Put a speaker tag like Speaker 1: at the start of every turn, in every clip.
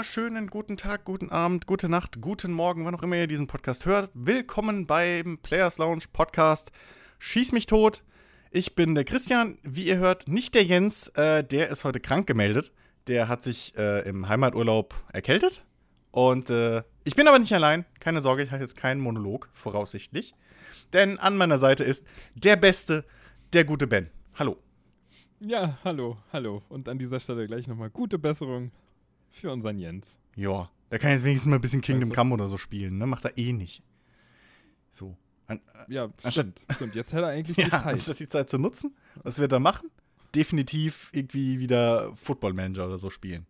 Speaker 1: wunderschönen guten Tag, guten Abend, gute Nacht, guten Morgen, wann auch immer ihr diesen Podcast hört. Willkommen beim Players Lounge Podcast. Schieß mich tot. Ich bin der Christian, wie ihr hört, nicht der Jens, äh, der ist heute krank gemeldet. Der hat sich äh, im Heimaturlaub erkältet. Und äh, ich bin aber nicht allein. Keine Sorge, ich halte jetzt keinen Monolog, voraussichtlich. Denn an meiner Seite ist der Beste, der gute Ben. Hallo.
Speaker 2: Ja, hallo, hallo. Und an dieser Stelle gleich nochmal gute Besserung für unseren Jens.
Speaker 1: Ja, der kann jetzt wenigstens mal ein bisschen Kingdom
Speaker 2: Also-
Speaker 1: Come oder so spielen, ne? Macht er eh nicht. So. An, äh,
Speaker 2: Ja,
Speaker 1: Anstatt-
Speaker 2: stimmt, stimmt. Jetzt hätte er eigentlich die
Speaker 1: ja,
Speaker 2: Zeit.
Speaker 1: anstatt die Zeit zu nutzen, was wird er machen? Definitiv irgendwie wieder Football Manager oder so spielen.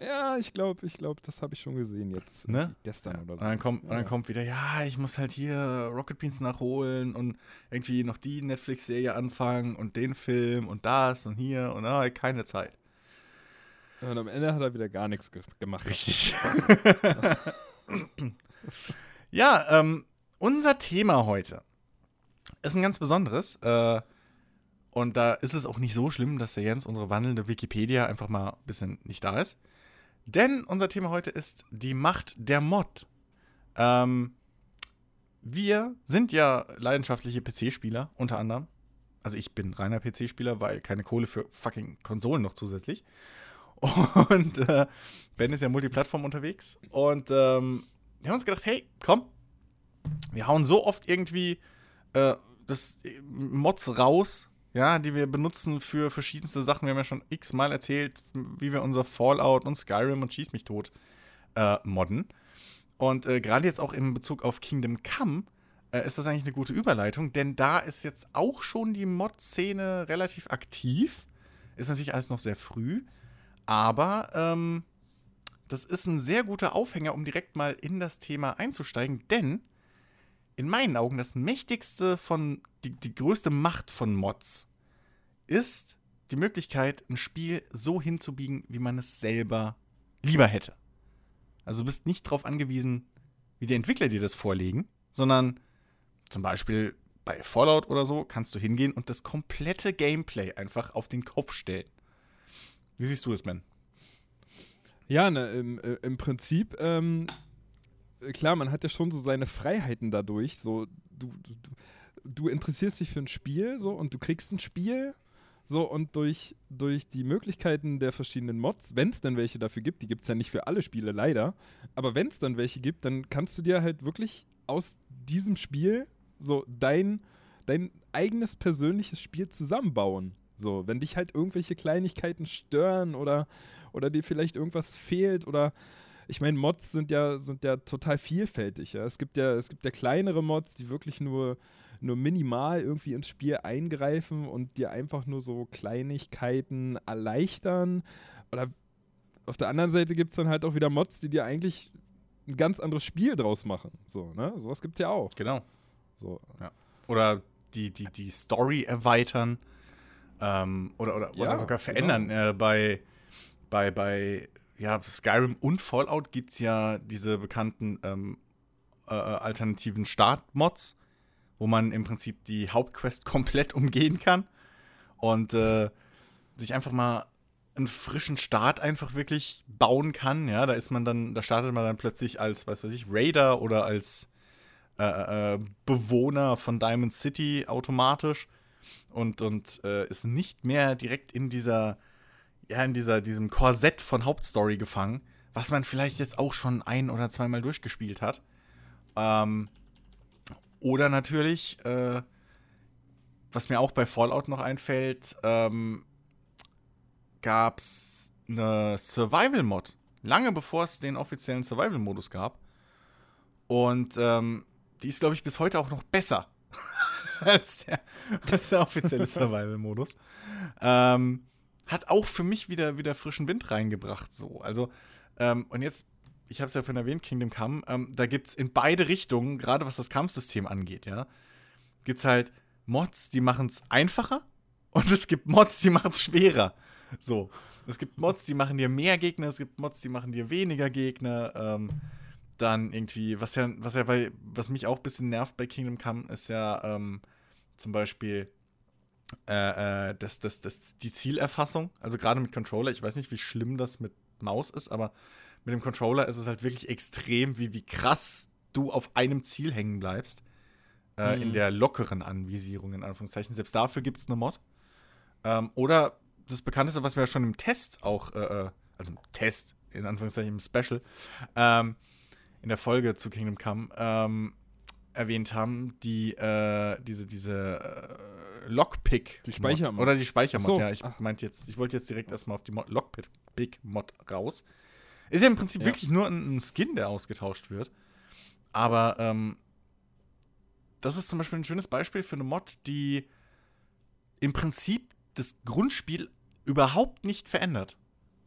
Speaker 2: Ja, ich glaube, ich glaube, das habe ich schon gesehen jetzt.
Speaker 1: Ne?
Speaker 2: Gestern oder
Speaker 1: Und
Speaker 2: so.
Speaker 1: dann kommt, und dann
Speaker 2: Ja.
Speaker 1: kommt wieder, ja, ich muss halt hier Rocket Beans nachholen und irgendwie noch die Netflix-Serie anfangen und den Film und das und hier und ah, keine Zeit.
Speaker 2: Und am Ende hat er wieder gar nichts ge gemacht.
Speaker 1: Richtig. ja, ähm, unser Thema heute ist ein ganz besonderes. Äh, und da ist es auch nicht so schlimm, dass der Jens, unsere wandelnde Wikipedia, einfach mal ein bisschen nicht da ist. Denn unser Thema heute ist die Macht der Mod. Ähm, wir sind ja leidenschaftliche PC-Spieler, unter anderem. Also ich bin reiner PC-Spieler, weil keine Kohle für fucking Konsolen noch zusätzlich. Und äh, Ben ist ja Multiplattform unterwegs. Und ähm, wir haben uns gedacht, hey, komm, wir hauen so oft irgendwie äh, das äh, Mods raus, ja, die wir benutzen für verschiedenste Sachen. Wir haben ja schon x-mal erzählt, wie wir unser Fallout und Skyrim und Schieß mich tot äh, modden. Und äh, gerade jetzt auch in Bezug auf Kingdom Come äh, ist das eigentlich eine gute Überleitung, denn da ist jetzt auch schon die Mod-Szene relativ aktiv. Ist natürlich alles noch sehr früh, aber ähm, das ist ein sehr guter Aufhänger, um direkt mal in das Thema einzusteigen, denn in meinen Augen das mächtigste von, die, die größte Macht von Mods ist die Möglichkeit, ein Spiel so hinzubiegen, wie man es selber lieber hätte. Also du bist nicht darauf angewiesen, wie die Entwickler dir das vorlegen, sondern zum Beispiel bei Fallout oder so kannst du hingehen und das komplette Gameplay einfach auf den Kopf stellen. Wie siehst du es, Ben?
Speaker 2: Ja, ne, im, äh, im Prinzip, ähm, äh, klar, man hat ja schon so seine Freiheiten dadurch. So, du, du, du- du interessierst dich für ein Spiel so und du kriegst ein Spiel. So, und durch, durch die Möglichkeiten der verschiedenen Mods, wenn es denn welche dafür gibt, die gibt es ja nicht für alle Spiele leider, aber wenn es dann welche gibt, dann kannst du dir halt wirklich aus diesem Spiel so dein, dein eigenes persönliches Spiel zusammenbauen. So, wenn dich halt irgendwelche Kleinigkeiten stören oder, oder dir vielleicht irgendwas fehlt oder ich meine, Mods sind ja, sind ja total vielfältig. Ja? Es, gibt ja, es gibt ja kleinere Mods, die wirklich nur, nur minimal irgendwie ins Spiel eingreifen und dir einfach nur so Kleinigkeiten erleichtern. Oder auf der anderen Seite gibt es dann halt auch wieder Mods, die dir eigentlich ein ganz anderes Spiel draus machen. So, ne? Sowas gibt es ja auch.
Speaker 1: Genau.
Speaker 2: So.
Speaker 1: Oder die, die, die Story erweitern. Ähm, oder, oder,
Speaker 2: Ja,
Speaker 1: oder sogar verändern. Äh, bei, bei, bei ja, Skyrim und Fallout gibt es ja diese bekannten ähm, äh, alternativen Start-Mods, wo man im Prinzip die Hauptquest komplett umgehen kann und äh, sich einfach mal einen frischen Start einfach wirklich bauen kann. Ja, da ist man dann, da startet man dann plötzlich als, was weiß ich, Raider oder als äh, äh, Bewohner von Diamond City automatisch und, und äh, ist nicht mehr direkt in dieser, ja, in dieser, diesem Korsett von Hauptstory gefangen, was man vielleicht jetzt auch schon ein oder zweimal durchgespielt hat. Ähm, oder natürlich, äh, was mir auch bei Fallout noch einfällt, ähm, gab es eine Survival-Mod. Lange bevor es den offiziellen Survival-Modus gab. Und ähm, die ist, glaube ich, bis heute auch noch besser als, der, als der offizielle Survival-Modus. Ähm, hat auch für mich wieder, wieder frischen Wind reingebracht. So. Also, ähm, und jetzt, ich habe es ja vorhin erwähnt, Kingdom Come, ähm, da gibt es in beide Richtungen, gerade was das Kampfsystem angeht, ja, gibt es halt Mods, die machen es einfacher und es gibt Mods, die machen es schwerer. So. Es gibt Mods, die machen dir mehr Gegner, es gibt Mods, die machen dir weniger Gegner. Ähm, dann irgendwie, was ja, was ja bei, was mich auch ein bisschen nervt bei Kingdom Come, ist ja ähm, zum Beispiel äh, äh, das, das, das, die Zielerfassung. Also gerade mit Controller, ich weiß nicht, wie schlimm das mit Maus ist, aber mit dem Controller ist es halt wirklich extrem, wie, wie krass du auf einem Ziel hängen bleibst. Äh, mhm. In der lockeren Anvisierung, in Anführungszeichen. Selbst dafür gibt es eine Mod. Ähm, oder das bekannteste, was wir ja schon im Test auch, äh, äh, also im Test, in Anführungszeichen im Special, ähm, in der Folge zu Kingdom Come, ähm, erwähnt haben, die, äh, diese, diese äh, Lockpick.
Speaker 2: Die Speichermod.
Speaker 1: Oder die Speichermod, so. ja. Ich meinte jetzt, ich wollte jetzt direkt erstmal auf die Lockpick-Mod raus. Ist ja im Prinzip ja. wirklich nur ein, ein, Skin, der ausgetauscht wird. Aber ähm, das ist zum Beispiel ein schönes Beispiel für eine Mod, die im Prinzip das Grundspiel überhaupt nicht verändert.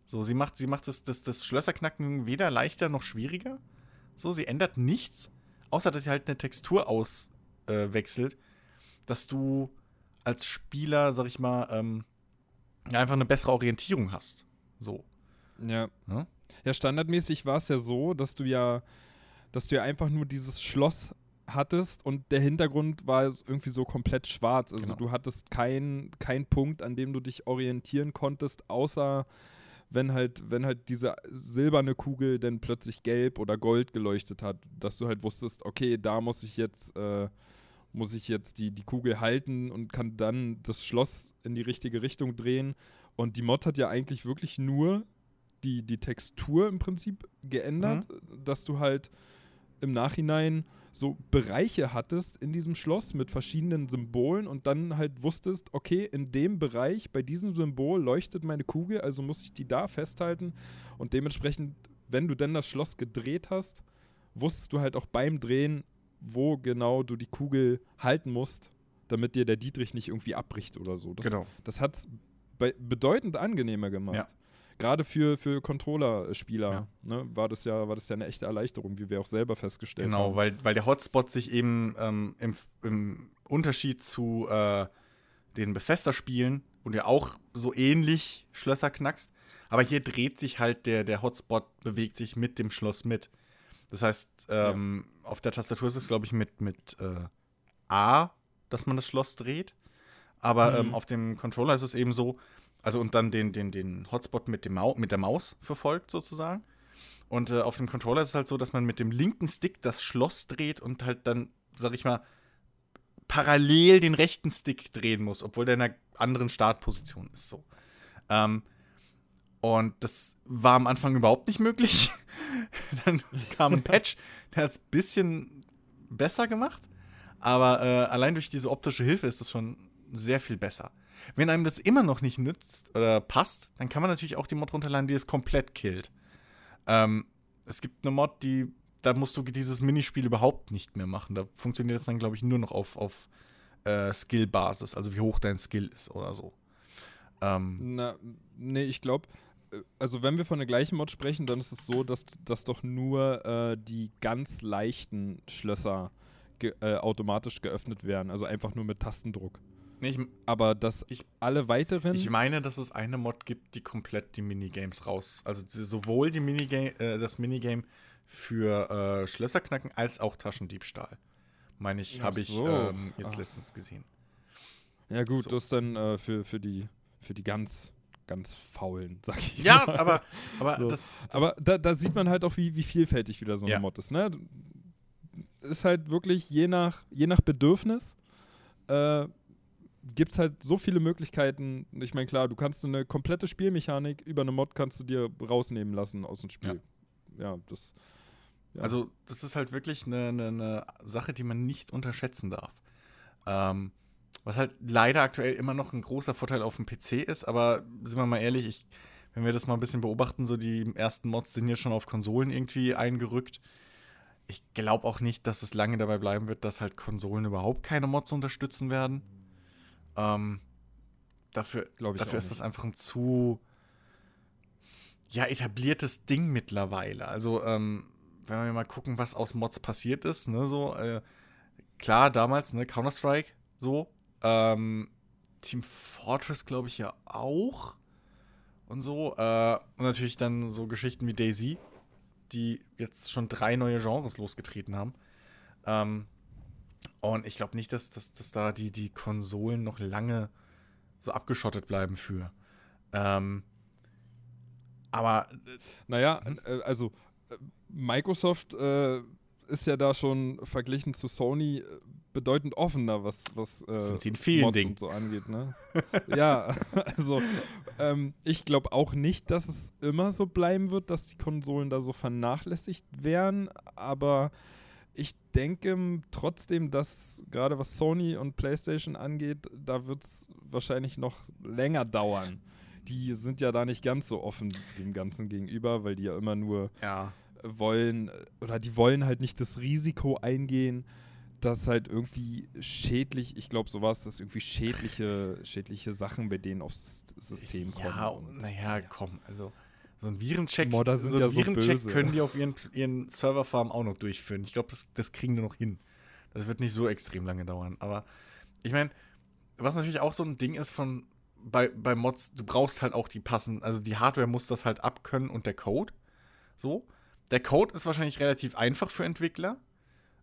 Speaker 1: So, sie macht, sie macht das, das, das Schlösserknacken weder leichter noch schwieriger. So, sie ändert nichts, außer dass sie halt eine Textur auswechselt, äh, dass du als Spieler, sag ich mal, ähm, einfach eine bessere Orientierung hast. So.
Speaker 2: Ja. Ja, ja standardmäßig war es ja so, dass du ja, dass du ja einfach nur dieses Schloss hattest und der Hintergrund war irgendwie so komplett schwarz. Also genau. du hattest keinen kein Punkt, an dem du dich orientieren konntest, außer wenn halt, wenn halt diese silberne Kugel dann plötzlich gelb oder gold geleuchtet hat, dass du halt wusstest, okay, da muss ich jetzt, äh, muss ich jetzt die, die Kugel halten und kann dann das Schloss in die richtige Richtung drehen. Und die Mod hat ja eigentlich wirklich nur die, die Textur im Prinzip geändert, mhm. dass du halt im Nachhinein so Bereiche hattest in diesem Schloss mit verschiedenen Symbolen und dann halt wusstest, okay, in dem Bereich, bei diesem Symbol leuchtet meine Kugel, also muss ich die da festhalten und dementsprechend, wenn du dann das Schloss gedreht hast, wusstest du halt auch beim Drehen, wo genau du die Kugel halten musst, damit dir der Dietrich nicht irgendwie abbricht oder so. Das,
Speaker 1: genau.
Speaker 2: Das hat es bedeutend angenehmer gemacht. Ja gerade für, für Controller-Spieler ja. ne, war, das ja, war das ja eine echte Erleichterung, wie wir auch selber festgestellt
Speaker 1: genau,
Speaker 2: haben.
Speaker 1: Genau, weil, weil der Hotspot sich eben ähm, im, im, Unterschied zu äh, den Bethesda-Spielen, wo du ja auch so ähnlich Schlösser knackst, aber hier dreht sich halt der, der Hotspot, bewegt sich mit dem Schloss mit. Das heißt, ähm, ja. auf der Tastatur ist es, glaube ich, mit, mit äh, A, dass man das Schloss dreht. Aber mhm. ähm, auf dem Controller ist es eben so, also und dann den, den, den Hotspot mit, dem Mau mit der Maus verfolgt sozusagen. Und äh, auf dem Controller ist es halt so, dass man mit dem linken Stick das Schloss dreht und halt dann, sag ich mal, parallel den rechten Stick drehen muss, obwohl der in einer anderen Startposition ist. So. Ähm, und das war am Anfang überhaupt nicht möglich. dann kam ein Patch, der hat es ein bisschen besser gemacht. Aber äh, allein durch diese optische Hilfe ist es schon sehr viel besser. Wenn einem das immer noch nicht nützt oder passt, dann kann man natürlich auch die Mod runterladen, die es komplett killt. Ähm, es gibt eine Mod, die, da musst du dieses Minispiel überhaupt nicht mehr machen. Da funktioniert es dann, glaube ich, nur noch auf, auf äh, Skill-Basis, also wie hoch dein Skill ist oder so.
Speaker 2: Ähm, Na, nee, ich glaube, äh, also wenn wir von der gleichen Mod sprechen, dann ist es so, dass, dass doch nur äh, die ganz leichten Schlösser ge äh, automatisch geöffnet werden, also einfach nur mit Tastendruck.
Speaker 1: Nee, ich,
Speaker 2: aber dass ich, alle weiteren.
Speaker 1: Ich meine, dass es eine Mod gibt, die komplett die Minigames raus. Also sowohl die Minigame, äh, das Minigame für äh, Schlösserknacken als auch Taschendiebstahl. Meine ich, habe ich so. ähm, jetzt Ach. letztens gesehen.
Speaker 2: Ja, gut, so. das dann äh, für, für, die, für die ganz, ganz faulen, sag ich
Speaker 1: Ja, mal. aber, aber,
Speaker 2: so.
Speaker 1: das,
Speaker 2: das, aber da, da, sieht man halt auch, wie, wie vielfältig wieder so eine ja. Mod ist. Ne? Ist halt wirklich je nach, je nach Bedürfnis. Äh, gibt es halt so viele Möglichkeiten. Ich meine, klar, du kannst eine komplette Spielmechanik über eine Mod kannst du dir rausnehmen lassen aus dem Spiel. Ja, ja das.
Speaker 1: Ja. Also, das ist halt wirklich eine, eine, eine, Sache, die man nicht unterschätzen darf. Ähm, was halt leider aktuell immer noch ein großer Vorteil auf dem PC ist, aber sind wir mal ehrlich, ich, wenn wir das mal ein bisschen beobachten, so die ersten Mods sind hier schon auf Konsolen irgendwie eingerückt. Ich glaube auch nicht, dass es lange dabei bleiben wird, dass halt Konsolen überhaupt keine Mods unterstützen werden. Ähm, dafür dafür ist das einfach ein zu ja, etabliertes Ding mittlerweile. Also, ähm, wenn wir mal gucken, was aus Mods passiert ist, ne, so, äh, klar, damals, ne, Counter-Strike, so, ähm, Team Fortress, glaube ich, ja auch. Und so. Äh, und natürlich dann so Geschichten wie Daisy, die jetzt schon drei neue Genres losgetreten haben. Ähm, und ich glaube nicht, dass, dass, dass da die, die Konsolen noch lange so abgeschottet bleiben für. Ähm, Aber.
Speaker 2: Naja, äh, also äh, Microsoft äh, ist ja da schon verglichen zu Sony äh, bedeutend offener, was, was
Speaker 1: äh, Sind sie in vielen
Speaker 2: Mods
Speaker 1: Dingen.
Speaker 2: und so angeht. Ne? ja, also ähm, ich glaube auch nicht, dass es immer so bleiben wird, dass die Konsolen da so vernachlässigt werden, aber ich denke trotzdem, dass gerade was Sony und PlayStation angeht, da wird es wahrscheinlich noch länger dauern. Die sind ja da nicht ganz so offen dem Ganzen gegenüber, weil die ja immer nur
Speaker 1: ja.
Speaker 2: wollen, oder die wollen halt nicht das Risiko eingehen, dass halt irgendwie schädlich, ich glaube, so war es, dass irgendwie schädliche, schädliche Sachen bei denen aufs System kommen.
Speaker 1: Ja, naja, komm, also so ein Virencheck,
Speaker 2: Modder sind
Speaker 1: so
Speaker 2: ja so
Speaker 1: Virencheck
Speaker 2: böse.
Speaker 1: können die auf ihren, ihren Serverfarmen auch noch durchführen. Ich glaube, das, das kriegen die noch hin. Das wird nicht so extrem lange dauern. Aber ich meine, was natürlich auch so ein Ding ist von bei, bei Mods, du brauchst halt auch die passenden, also die Hardware muss das halt abkönnen und der Code. So. Der Code ist wahrscheinlich relativ einfach für Entwickler.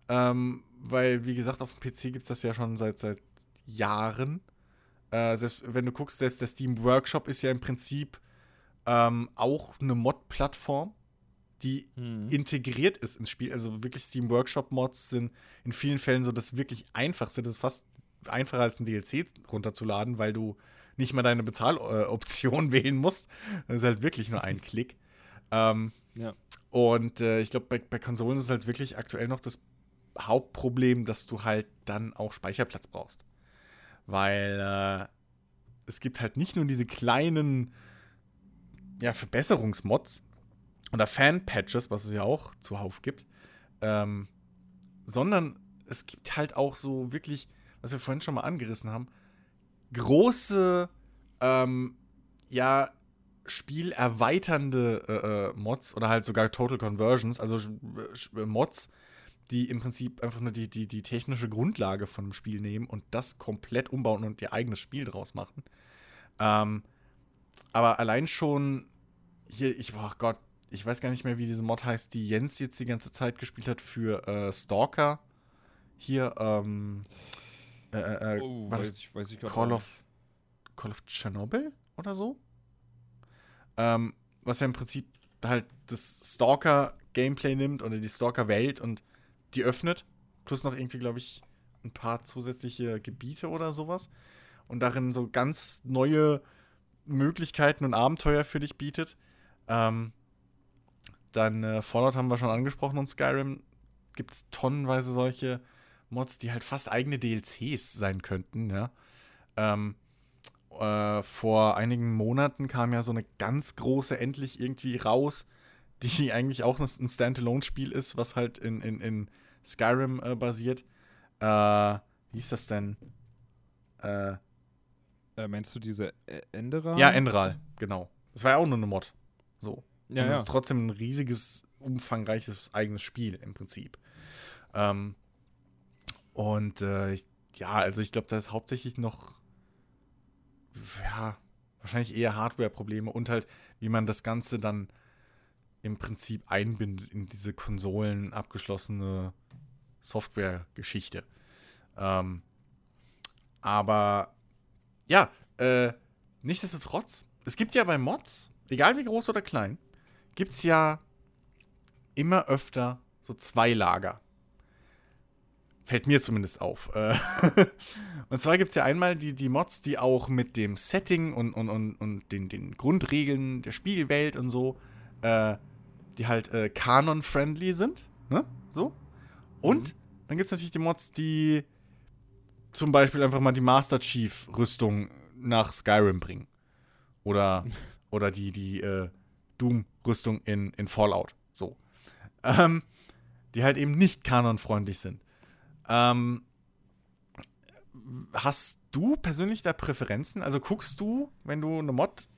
Speaker 1: Ähm, weil, wie gesagt, auf dem PC gibt es das ja schon seit, seit Jahren. Äh, selbst wenn du guckst, selbst der Steam Workshop ist ja im Prinzip ähm, auch eine Mod-Plattform, die
Speaker 2: Mhm.
Speaker 1: integriert ist ins Spiel. Also wirklich Steam Workshop-Mods sind in vielen Fällen so das wirklich einfachste. Das ist fast einfacher als ein DLC runterzuladen, weil du nicht mal deine Bezahloption wählen musst. Das ist halt wirklich nur ein Klick. Ähm,
Speaker 2: Ja.
Speaker 1: und äh, ich glaube, bei, bei Konsolen ist es halt wirklich aktuell noch das Hauptproblem, dass du halt dann auch Speicherplatz brauchst. Weil äh, es gibt halt nicht nur diese kleinen ja, Verbesserungsmods oder Fan-Patches, was es ja auch zuhauf gibt, ähm, sondern es gibt halt auch so wirklich, was wir vorhin schon mal angerissen haben, große, ähm, ja, spielerweiternde äh, äh, Mods oder halt sogar Total Conversions, also äh, Mods, die im Prinzip einfach nur die, die, die technische Grundlage von dem Spiel nehmen und das komplett umbauen und ihr eigenes Spiel draus machen. Ähm, aber allein schon hier, ich, oh Gott, ich weiß gar nicht mehr, wie diese Mod heißt, die Jens jetzt die ganze Zeit gespielt hat für äh, Stalker. Hier, ähm, äh, äh,
Speaker 2: Oh,
Speaker 1: war
Speaker 2: weiß ich, weiß ich
Speaker 1: Call
Speaker 2: auch
Speaker 1: of, Call of Chernobyl oder so? Ähm, was ja im Prinzip halt das Stalker-Gameplay nimmt oder die Stalker-Welt und die öffnet. Plus noch irgendwie, glaube ich, ein paar zusätzliche Gebiete oder sowas. Und darin so ganz neue Möglichkeiten und Abenteuer für dich bietet. Ähm, dann äh, Fallout haben wir schon angesprochen und Skyrim gibt es tonnenweise solche Mods, die halt fast eigene DLCs sein könnten, ja. Ähm, äh, vor einigen Monaten kam ja so eine ganz große endlich irgendwie raus, die eigentlich auch ein Standalone-Spiel ist, was halt in, in, in Skyrim äh, basiert. Äh, wie hieß das denn? Äh,
Speaker 2: Äh, meinst du diese Enderer?
Speaker 1: ja, Endral, genau. Das war ja auch nur eine Mod. So.
Speaker 2: Ja,
Speaker 1: und es
Speaker 2: ja.
Speaker 1: ist trotzdem ein riesiges, umfangreiches eigenes Spiel im Prinzip. Ähm, und äh, ja, also ich glaube, da ist hauptsächlich noch, ja, wahrscheinlich eher Hardware-Probleme und halt, wie man das Ganze dann im Prinzip einbindet in diese Konsolen abgeschlossene Software-Geschichte. Ähm, aber ja, äh, nichtsdestotrotz, es gibt ja bei Mods, egal wie groß oder klein, gibt es ja immer öfter so zwei Lager. Fällt mir zumindest auf. Äh, und zwar gibt es ja einmal die, die Mods, die auch mit dem Setting und, und, und, und den, den Grundregeln der Spielwelt und so, äh, die halt äh, Kanon-friendly sind. Ne? So. Und dann gibt es natürlich die Mods, die zum Beispiel einfach mal die Master Chief-Rüstung nach Skyrim bringen. Oder, oder die, die äh, Doom-Rüstung in, in Fallout. So. Ähm, die halt eben nicht kanonfreundlich sind. Ähm, hast du persönlich da Präferenzen? Also guckst du, wenn du eine Mod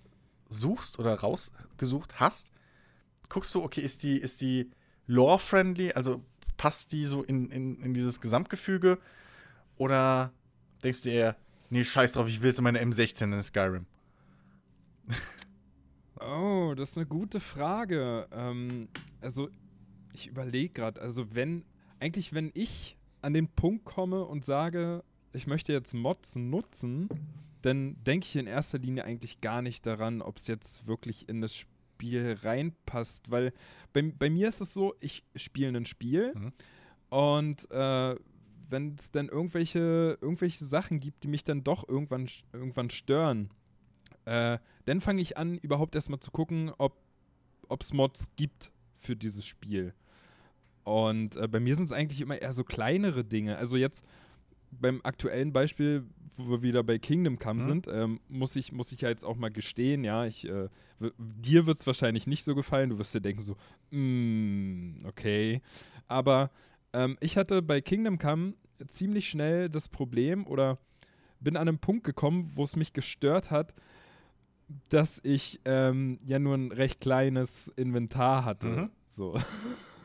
Speaker 1: suchst oder rausgesucht hast, guckst du, okay, ist die, ist die lore-friendly, also passt die so in, in, in dieses Gesamtgefüge? Oder denkst du eher, nee, scheiß drauf, ich will jetzt meine M16 in Skyrim?
Speaker 2: Oh, das ist eine gute Frage. Ähm, also, ich überlege gerade, also wenn, eigentlich wenn ich an den Punkt komme und sage, ich möchte jetzt Mods nutzen, dann denke ich in erster Linie eigentlich gar nicht daran, ob es jetzt wirklich in das Spiel reinpasst. Weil bei, bei mir ist es so, ich spiele ein Spiel mhm. und äh, wenn es dann irgendwelche, irgendwelche Sachen gibt, die mich dann doch irgendwann, irgendwann stören, äh, dann fange ich an, überhaupt erstmal zu gucken, ob es Mods gibt für dieses Spiel. Und äh, bei mir sind es eigentlich immer eher so kleinere Dinge. Also jetzt beim aktuellen Beispiel, wo wir wieder bei Kingdom Come mhm. sind, ähm, muss, ich, muss ich ja jetzt auch mal gestehen, ja, ich, äh, dir wird es wahrscheinlich nicht so gefallen. Du wirst dir denken so, mm, okay. Aber ähm, ich hatte bei Kingdom Come ziemlich schnell das Problem oder bin an einem Punkt gekommen, wo es mich gestört hat, dass ich ähm, ja nur ein recht kleines Inventar hatte. Mhm. So.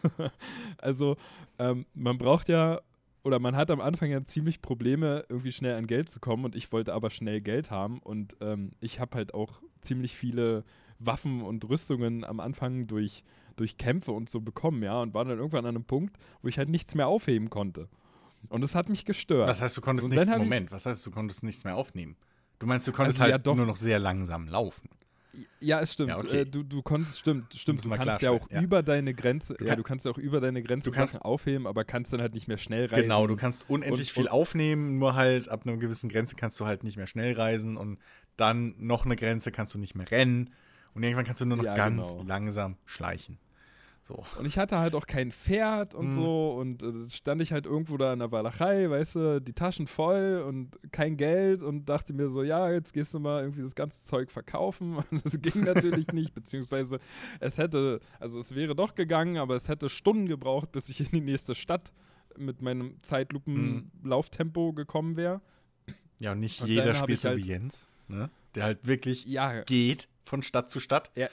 Speaker 2: also ähm, man braucht ja oder man hat am Anfang ja ziemlich Probleme, irgendwie schnell an Geld zu kommen und ich wollte aber schnell Geld haben und ähm, ich habe halt auch ziemlich viele Waffen und Rüstungen am Anfang durch, durch Kämpfe und so bekommen, ja, und war dann irgendwann an einem Punkt, wo ich halt nichts mehr aufheben konnte. Und es hat mich gestört.
Speaker 1: Was heißt, du konntest nichts, Moment, was heißt, du konntest nichts mehr aufnehmen? Du meinst, du konntest also, halt ja, nur noch sehr langsam laufen.
Speaker 2: Ja, es stimmt. Ja, okay. äh, du, du konntest, stimmt, stimmt. Du kannst ja auch ja. über deine Grenze, du ja, du kannst ja auch über deine Grenze kannst, Sachen aufheben, aber kannst dann halt nicht mehr schnell reisen.
Speaker 1: Genau, du kannst unendlich und, viel aufnehmen, nur halt ab einer gewissen Grenze kannst du halt nicht mehr schnell reisen und dann noch eine Grenze kannst du nicht mehr rennen und irgendwann kannst du nur noch ganz genau. langsam schleichen. So.
Speaker 2: Und ich hatte halt auch kein Pferd und mhm. so und äh, stand ich halt irgendwo da in der Walachei, weißt du, die Taschen voll und kein Geld und dachte mir so, ja, jetzt gehst du mal irgendwie das ganze Zeug verkaufen und das ging natürlich nicht, beziehungsweise es hätte, also es wäre doch gegangen, aber es hätte Stunden gebraucht, bis ich in die nächste Stadt mit meinem Zeitlupen-Lauftempo gekommen wäre.
Speaker 1: Ja, und nicht und jeder spielt so halt wie Jens, ne? der halt wirklich ja, geht von Stadt zu Stadt.
Speaker 2: Ja.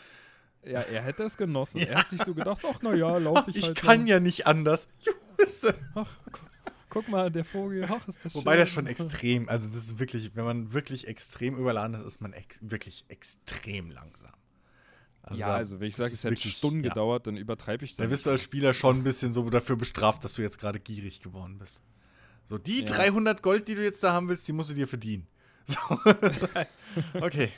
Speaker 2: Ja, er hätte es genossen. Ja. Er hat sich so gedacht, ach naja, laufe ich,
Speaker 1: ich
Speaker 2: halt.
Speaker 1: Ich kann lang. ja nicht anders.
Speaker 2: Ach, guck mal, der Vogel, ach, ist das
Speaker 1: Wobei schön. das schon extrem, also das ist wirklich, wenn man wirklich extrem überladen ist, ist man ex wirklich extrem langsam.
Speaker 2: Also ja, also wenn ich sage, es hätte Stunden ja. gedauert, dann übertreibe ich das.
Speaker 1: Da bist du als Spieler schon ein bisschen so dafür bestraft, dass du jetzt gerade gierig geworden bist. So, die ja. 300 Gold, die du jetzt da haben willst, die musst du dir verdienen. So. okay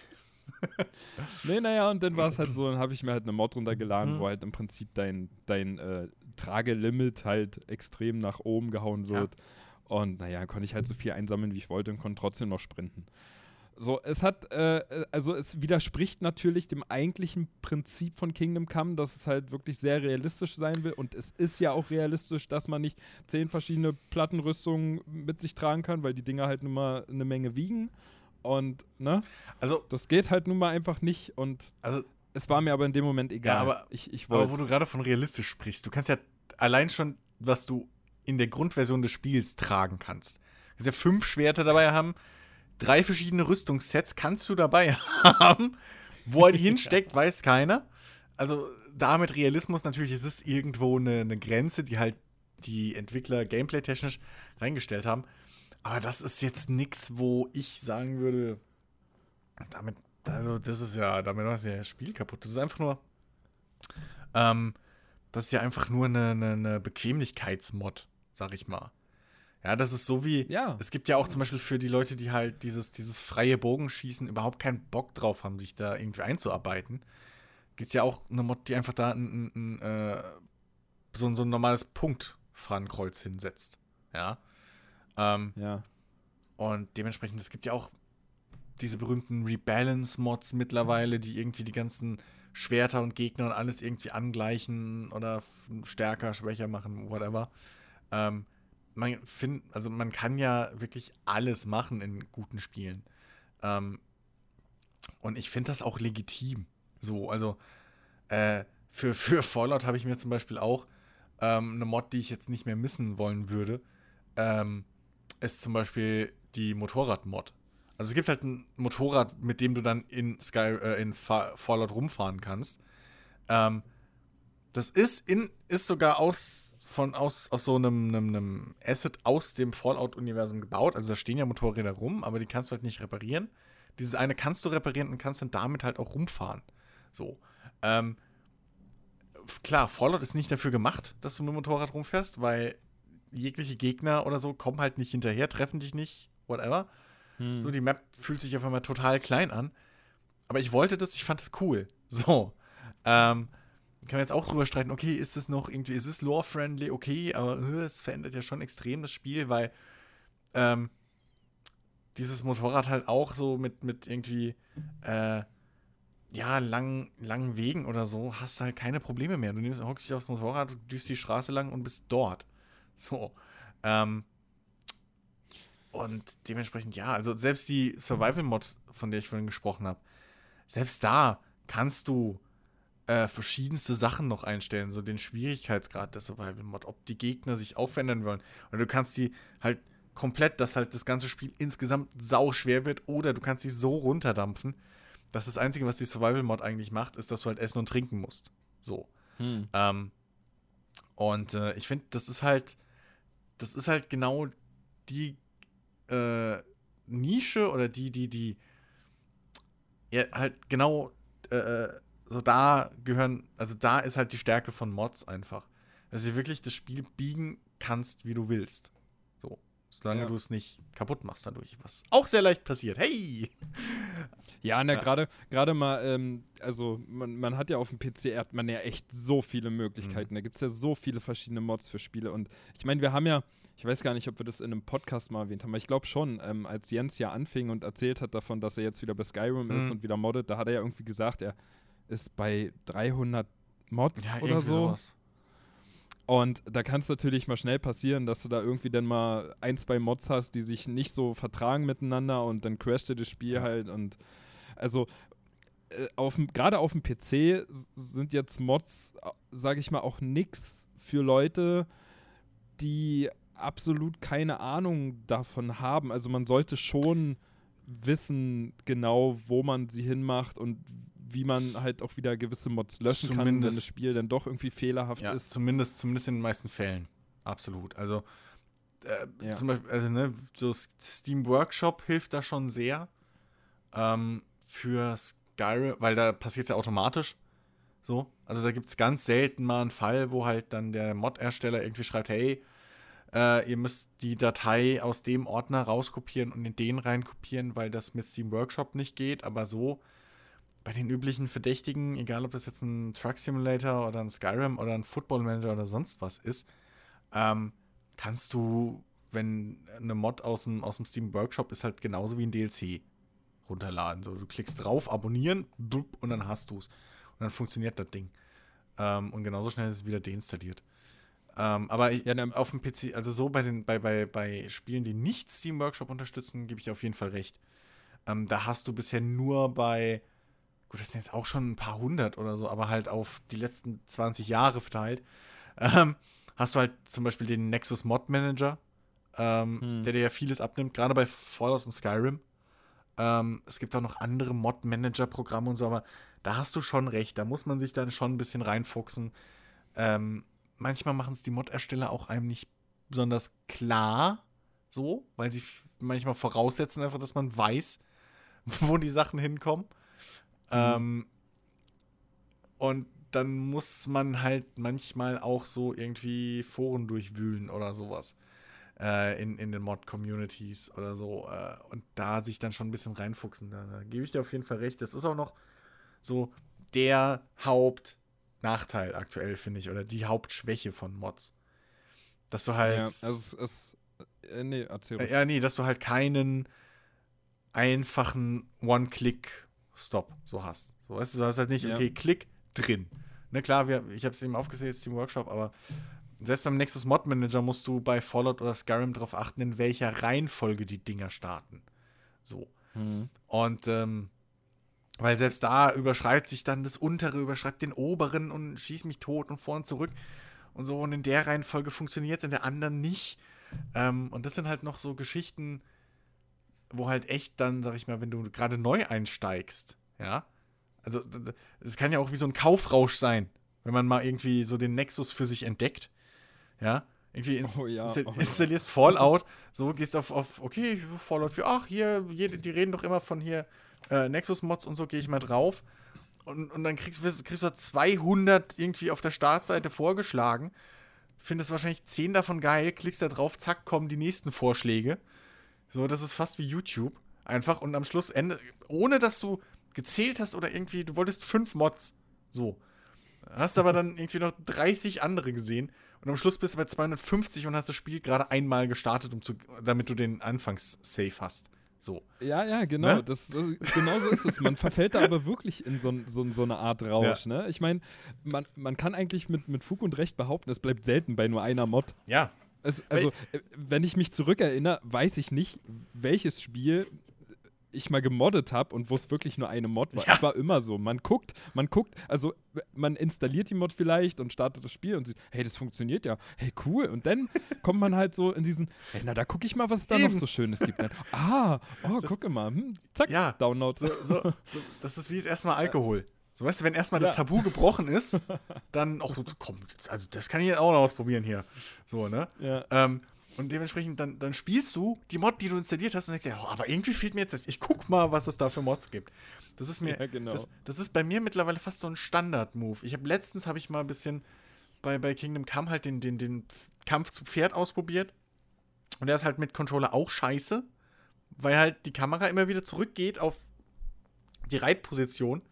Speaker 2: nee, naja, und dann war es halt so, dann habe ich mir halt eine Mod runtergeladen, mhm. wo halt im Prinzip dein, dein äh, Tragelimit halt extrem nach oben gehauen wird. Ja. Und naja, konnte ich halt so viel einsammeln, wie ich wollte und konnte trotzdem noch sprinten. So, es hat, äh, also es widerspricht natürlich dem eigentlichen Prinzip von Kingdom Come, dass es halt wirklich sehr realistisch sein will. Und es ist ja auch realistisch, dass man nicht zehn verschiedene Plattenrüstungen mit sich tragen kann, weil die Dinger halt nun mal eine Menge wiegen. Und, ne? Also. Das geht halt nun mal einfach nicht und. Also. Es war mir aber in dem Moment egal. Ja,
Speaker 1: aber, ich, ich aber wo du gerade von realistisch sprichst, du kannst ja allein schon, was du in der Grundversion des Spiels tragen kannst. Du kannst ja fünf Schwerter dabei haben, drei verschiedene Rüstungssets kannst du dabei haben. Wo er die hinsteckt, weiß keiner. Also damit Realismus natürlich, es ist irgendwo eine, eine Grenze, die halt die Entwickler gameplay-technisch reingestellt haben. Aber das ist jetzt nichts, wo ich sagen würde, damit, also das ist ja, damit war ja das Spiel kaputt. Das ist einfach nur, ähm, das ist ja einfach nur eine, eine, eine Bequemlichkeitsmod, sag ich mal. Ja, das ist so wie, ja. es gibt ja auch zum Beispiel für die Leute, die halt dieses, dieses freie Bogenschießen überhaupt keinen Bock drauf haben, sich da irgendwie einzuarbeiten. Gibt es ja auch eine Mod, die einfach da ein, ein, ein, äh, so, so ein normales Punktfahnenkreuz hinsetzt. Ja. Ähm, ja. Und dementsprechend, es gibt ja auch diese berühmten Rebalance-Mods mittlerweile, die irgendwie die ganzen Schwerter und Gegner und alles irgendwie angleichen oder stärker, schwächer machen, whatever. Ähm, man find, also man kann ja wirklich alles machen in guten Spielen. Ähm, und ich finde das auch legitim. So, also äh, für, für Fallout habe ich mir zum Beispiel auch ähm, eine Mod, die ich jetzt nicht mehr missen wollen würde, ähm, ist zum Beispiel die Motorrad-Mod. Also es gibt halt ein Motorrad, mit dem du dann in Sky, äh, in Fallout rumfahren kannst. Ähm, das ist in, ist sogar aus, von, aus, aus so einem, einem, einem Asset aus dem Fallout-Universum gebaut. Also da stehen ja Motorräder rum, aber die kannst du halt nicht reparieren. Dieses eine kannst du reparieren und kannst dann damit halt auch rumfahren. So. Ähm, klar, Fallout ist nicht dafür gemacht, dass du mit dem Motorrad rumfährst, weil jegliche Gegner oder so kommen halt nicht hinterher, treffen dich nicht, whatever. Hm. So, die Map fühlt sich auf einmal total klein an. Aber ich wollte das, ich fand es cool. So. Ähm, kann man jetzt auch drüber streiten, okay, ist es noch irgendwie, ist es lore-friendly, okay, aber äh, es verändert ja schon extrem das Spiel, weil ähm, dieses Motorrad halt auch so mit, mit irgendwie, äh, ja, langen, langen Wegen oder so, hast du halt keine Probleme mehr. Du nimmst, hockst dich aufs Motorrad, du düst die Straße lang und bist dort. So. Ähm, und dementsprechend, ja, also selbst die Survival-Mod, von der ich vorhin gesprochen habe, selbst da kannst du äh, verschiedenste Sachen noch einstellen, so den Schwierigkeitsgrad der Survival-Mod, ob die Gegner sich aufwenden wollen. Oder du kannst die halt komplett, dass halt das ganze Spiel insgesamt sau schwer wird, oder du kannst sie so runterdampfen, dass das Einzige, was die Survival-Mod eigentlich macht, ist, dass du halt essen und trinken musst. So. Hm. Ähm, und äh, ich finde, das ist halt, das ist halt genau die äh, Nische oder die, die, die, ja, halt genau äh, äh, so da gehören, also da ist halt die Stärke von Mods einfach. Dass du wirklich das Spiel biegen kannst, wie du willst. So. Solange ja. du es nicht kaputt machst dadurch, was auch sehr leicht passiert. Hey!
Speaker 2: Ja, ne, ja. gerade mal, ähm, also man, man hat ja auf dem PC hat man ja echt so viele Möglichkeiten. Mhm. Da gibt es ja so viele verschiedene Mods für Spiele. Und ich meine, wir haben ja, ich weiß gar nicht, ob wir das in einem Podcast mal erwähnt haben, aber ich glaube schon, ähm, als Jens ja anfing und erzählt hat davon, dass er jetzt wieder bei Skyrim mhm. ist und wieder moddet, da hat er ja irgendwie gesagt, er ist bei 300 Mods ja, oder so. Sowas. Und da kann es natürlich mal schnell passieren, dass du da irgendwie dann mal ein, zwei Mods hast, die sich nicht so vertragen miteinander und dann crasht dir das Spiel ja. halt. Und also äh, gerade auf dem PC sind jetzt Mods, sage ich mal, auch nix für Leute, die absolut keine Ahnung davon haben. Also man sollte schon wissen genau, wo man sie hinmacht und wie man halt auch wieder gewisse Mods löschen zumindest, kann, wenn das Spiel dann doch irgendwie fehlerhaft ja, ist.
Speaker 1: Zumindest, zumindest in den meisten Fällen. Absolut. Also, äh, ja. zum Beispiel, also, ne, so Steam Workshop hilft da schon sehr. Ähm, für Skyrim, weil da passiert es ja automatisch. So. Also da gibt es ganz selten mal einen Fall, wo halt dann der Mod-Ersteller irgendwie schreibt, hey, äh, ihr müsst die Datei aus dem Ordner rauskopieren und in den reinkopieren, weil das mit Steam Workshop nicht geht. Aber so bei den üblichen Verdächtigen, egal ob das jetzt ein Truck Simulator oder ein Skyrim oder ein Football Manager oder sonst was ist, ähm, kannst du, wenn eine Mod aus dem, aus dem Steam Workshop ist, halt genauso wie ein DLC runterladen. So, du klickst drauf, abonnieren, und dann hast du es. Und dann funktioniert das Ding. Ähm, und genauso schnell ist es wieder deinstalliert. Ähm, aber ich, ja, ne, auf dem PC, also so bei den, bei, bei, bei Spielen, die nicht Steam Workshop unterstützen, gebe ich auf jeden Fall recht. Ähm, da hast du bisher nur bei gut, das sind jetzt auch schon ein paar hundert oder so, aber halt auf die letzten 20 Jahre verteilt, ähm, hast du halt zum Beispiel den Nexus Mod Manager, ähm, hm. der dir ja vieles abnimmt, gerade bei Fallout und Skyrim. Ähm, es gibt auch noch andere Mod-Manager-Programme und so, aber da hast du schon recht. Da muss man sich dann schon ein bisschen reinfuchsen. Ähm, manchmal machen es die Mod-Ersteller auch einem nicht besonders klar, so, weil sie manchmal voraussetzen einfach, dass man weiß, wo die Sachen hinkommen. Mhm. Ähm, und dann muss man halt manchmal auch so irgendwie Foren durchwühlen oder sowas. Äh, in, in den Mod-Communities oder so. Äh, und da sich dann schon ein bisschen reinfuchsen. Da, da gebe ich dir auf jeden Fall recht. Das ist auch noch so der Hauptnachteil aktuell, finde ich. Oder die Hauptschwäche von Mods. Dass du halt. Ja, also es, es äh, nee, erzähl. Äh, ja, nee, dass du halt keinen einfachen One-Click Stop so hast. So, weißt du, du hast halt nicht, okay, Klick drin. Ne, klar, wir, ich habe es eben aufgezählt, Steam Workshop, aber selbst beim Nexus Mod Manager musst du bei Fallout oder Skyrim darauf achten, in welcher Reihenfolge die Dinger starten. So. Mhm. Und ähm, weil selbst da überschreibt sich dann das untere, überschreibt den oberen und schießt mich tot und vor und zurück und so. Und in der Reihenfolge funktioniert es, in der anderen nicht. Ähm, und das sind halt noch so Geschichten, wo halt echt dann, sag ich mal, wenn du gerade neu einsteigst, ja, also es kann ja auch wie so ein Kaufrausch sein, wenn man mal irgendwie so den Nexus für sich entdeckt, ja, irgendwie ins, oh ja, oh installierst ja. Fallout, so gehst auf, auf okay, Fallout für, ach, hier, jede, die reden doch immer von hier äh, Nexus-Mods und so, gehe ich mal drauf. Und, und dann kriegst, kriegst du 200 irgendwie auf der Startseite vorgeschlagen, findest wahrscheinlich 10 davon geil, klickst da drauf, zack, kommen die nächsten Vorschläge. So, das ist fast wie YouTube. Einfach und am Schluss, Ende, ohne dass du gezählt hast oder irgendwie, du wolltest fünf Mods. So. Hast aber dann irgendwie noch 30 andere gesehen und am Schluss bist du bei 250 und hast das Spiel gerade einmal gestartet, um zu, damit du den Anfangs-Safe hast. So.
Speaker 2: Ja, ja, genau. Ne? Das, das, genau so ist es. Man verfällt da aber wirklich in so, so, so eine Art Rausch. Ja. Ne? Ich meine, man, man kann eigentlich mit, mit Fug und Recht behaupten, es bleibt selten bei nur einer Mod.
Speaker 1: Ja.
Speaker 2: Es, also, Weil, äh, wenn ich mich zurückerinnere, weiß ich nicht, welches Spiel ich mal gemoddet habe und wo es wirklich nur eine Mod war. Ja. Es war immer so. Man guckt, man guckt, also man installiert die Mod vielleicht und startet das Spiel und sieht, hey, das funktioniert ja. Hey, cool. Und dann kommt man halt so in diesen, hey, na, da gucke ich mal, was es da Eben. noch so Schönes gibt. Dann, ah, oh, das, gucke mal. Hm, zack,
Speaker 1: ja,
Speaker 2: Download.
Speaker 1: So, so, so, das ist wie es erstmal Alkohol. So, weißt du, wenn erstmal ja. das Tabu gebrochen ist, dann, ach, komm, also das kann ich jetzt auch noch ausprobieren hier. So, ne?
Speaker 2: Ja.
Speaker 1: Ähm, und dementsprechend, dann, dann spielst du die Mod, die du installiert hast, und denkst dir, oh, aber irgendwie fehlt mir jetzt das. Ich guck mal, was es da für Mods gibt. Das ist mir,
Speaker 2: ja, genau.
Speaker 1: das, das, ist bei mir mittlerweile fast so ein Standard-Move. Ich habe letztens habe ich mal ein bisschen bei, bei Kingdom Come halt den, den, den Kampf zu Pferd ausprobiert. Und der ist halt mit Controller auch scheiße, weil halt die Kamera immer wieder zurückgeht auf die Reitposition.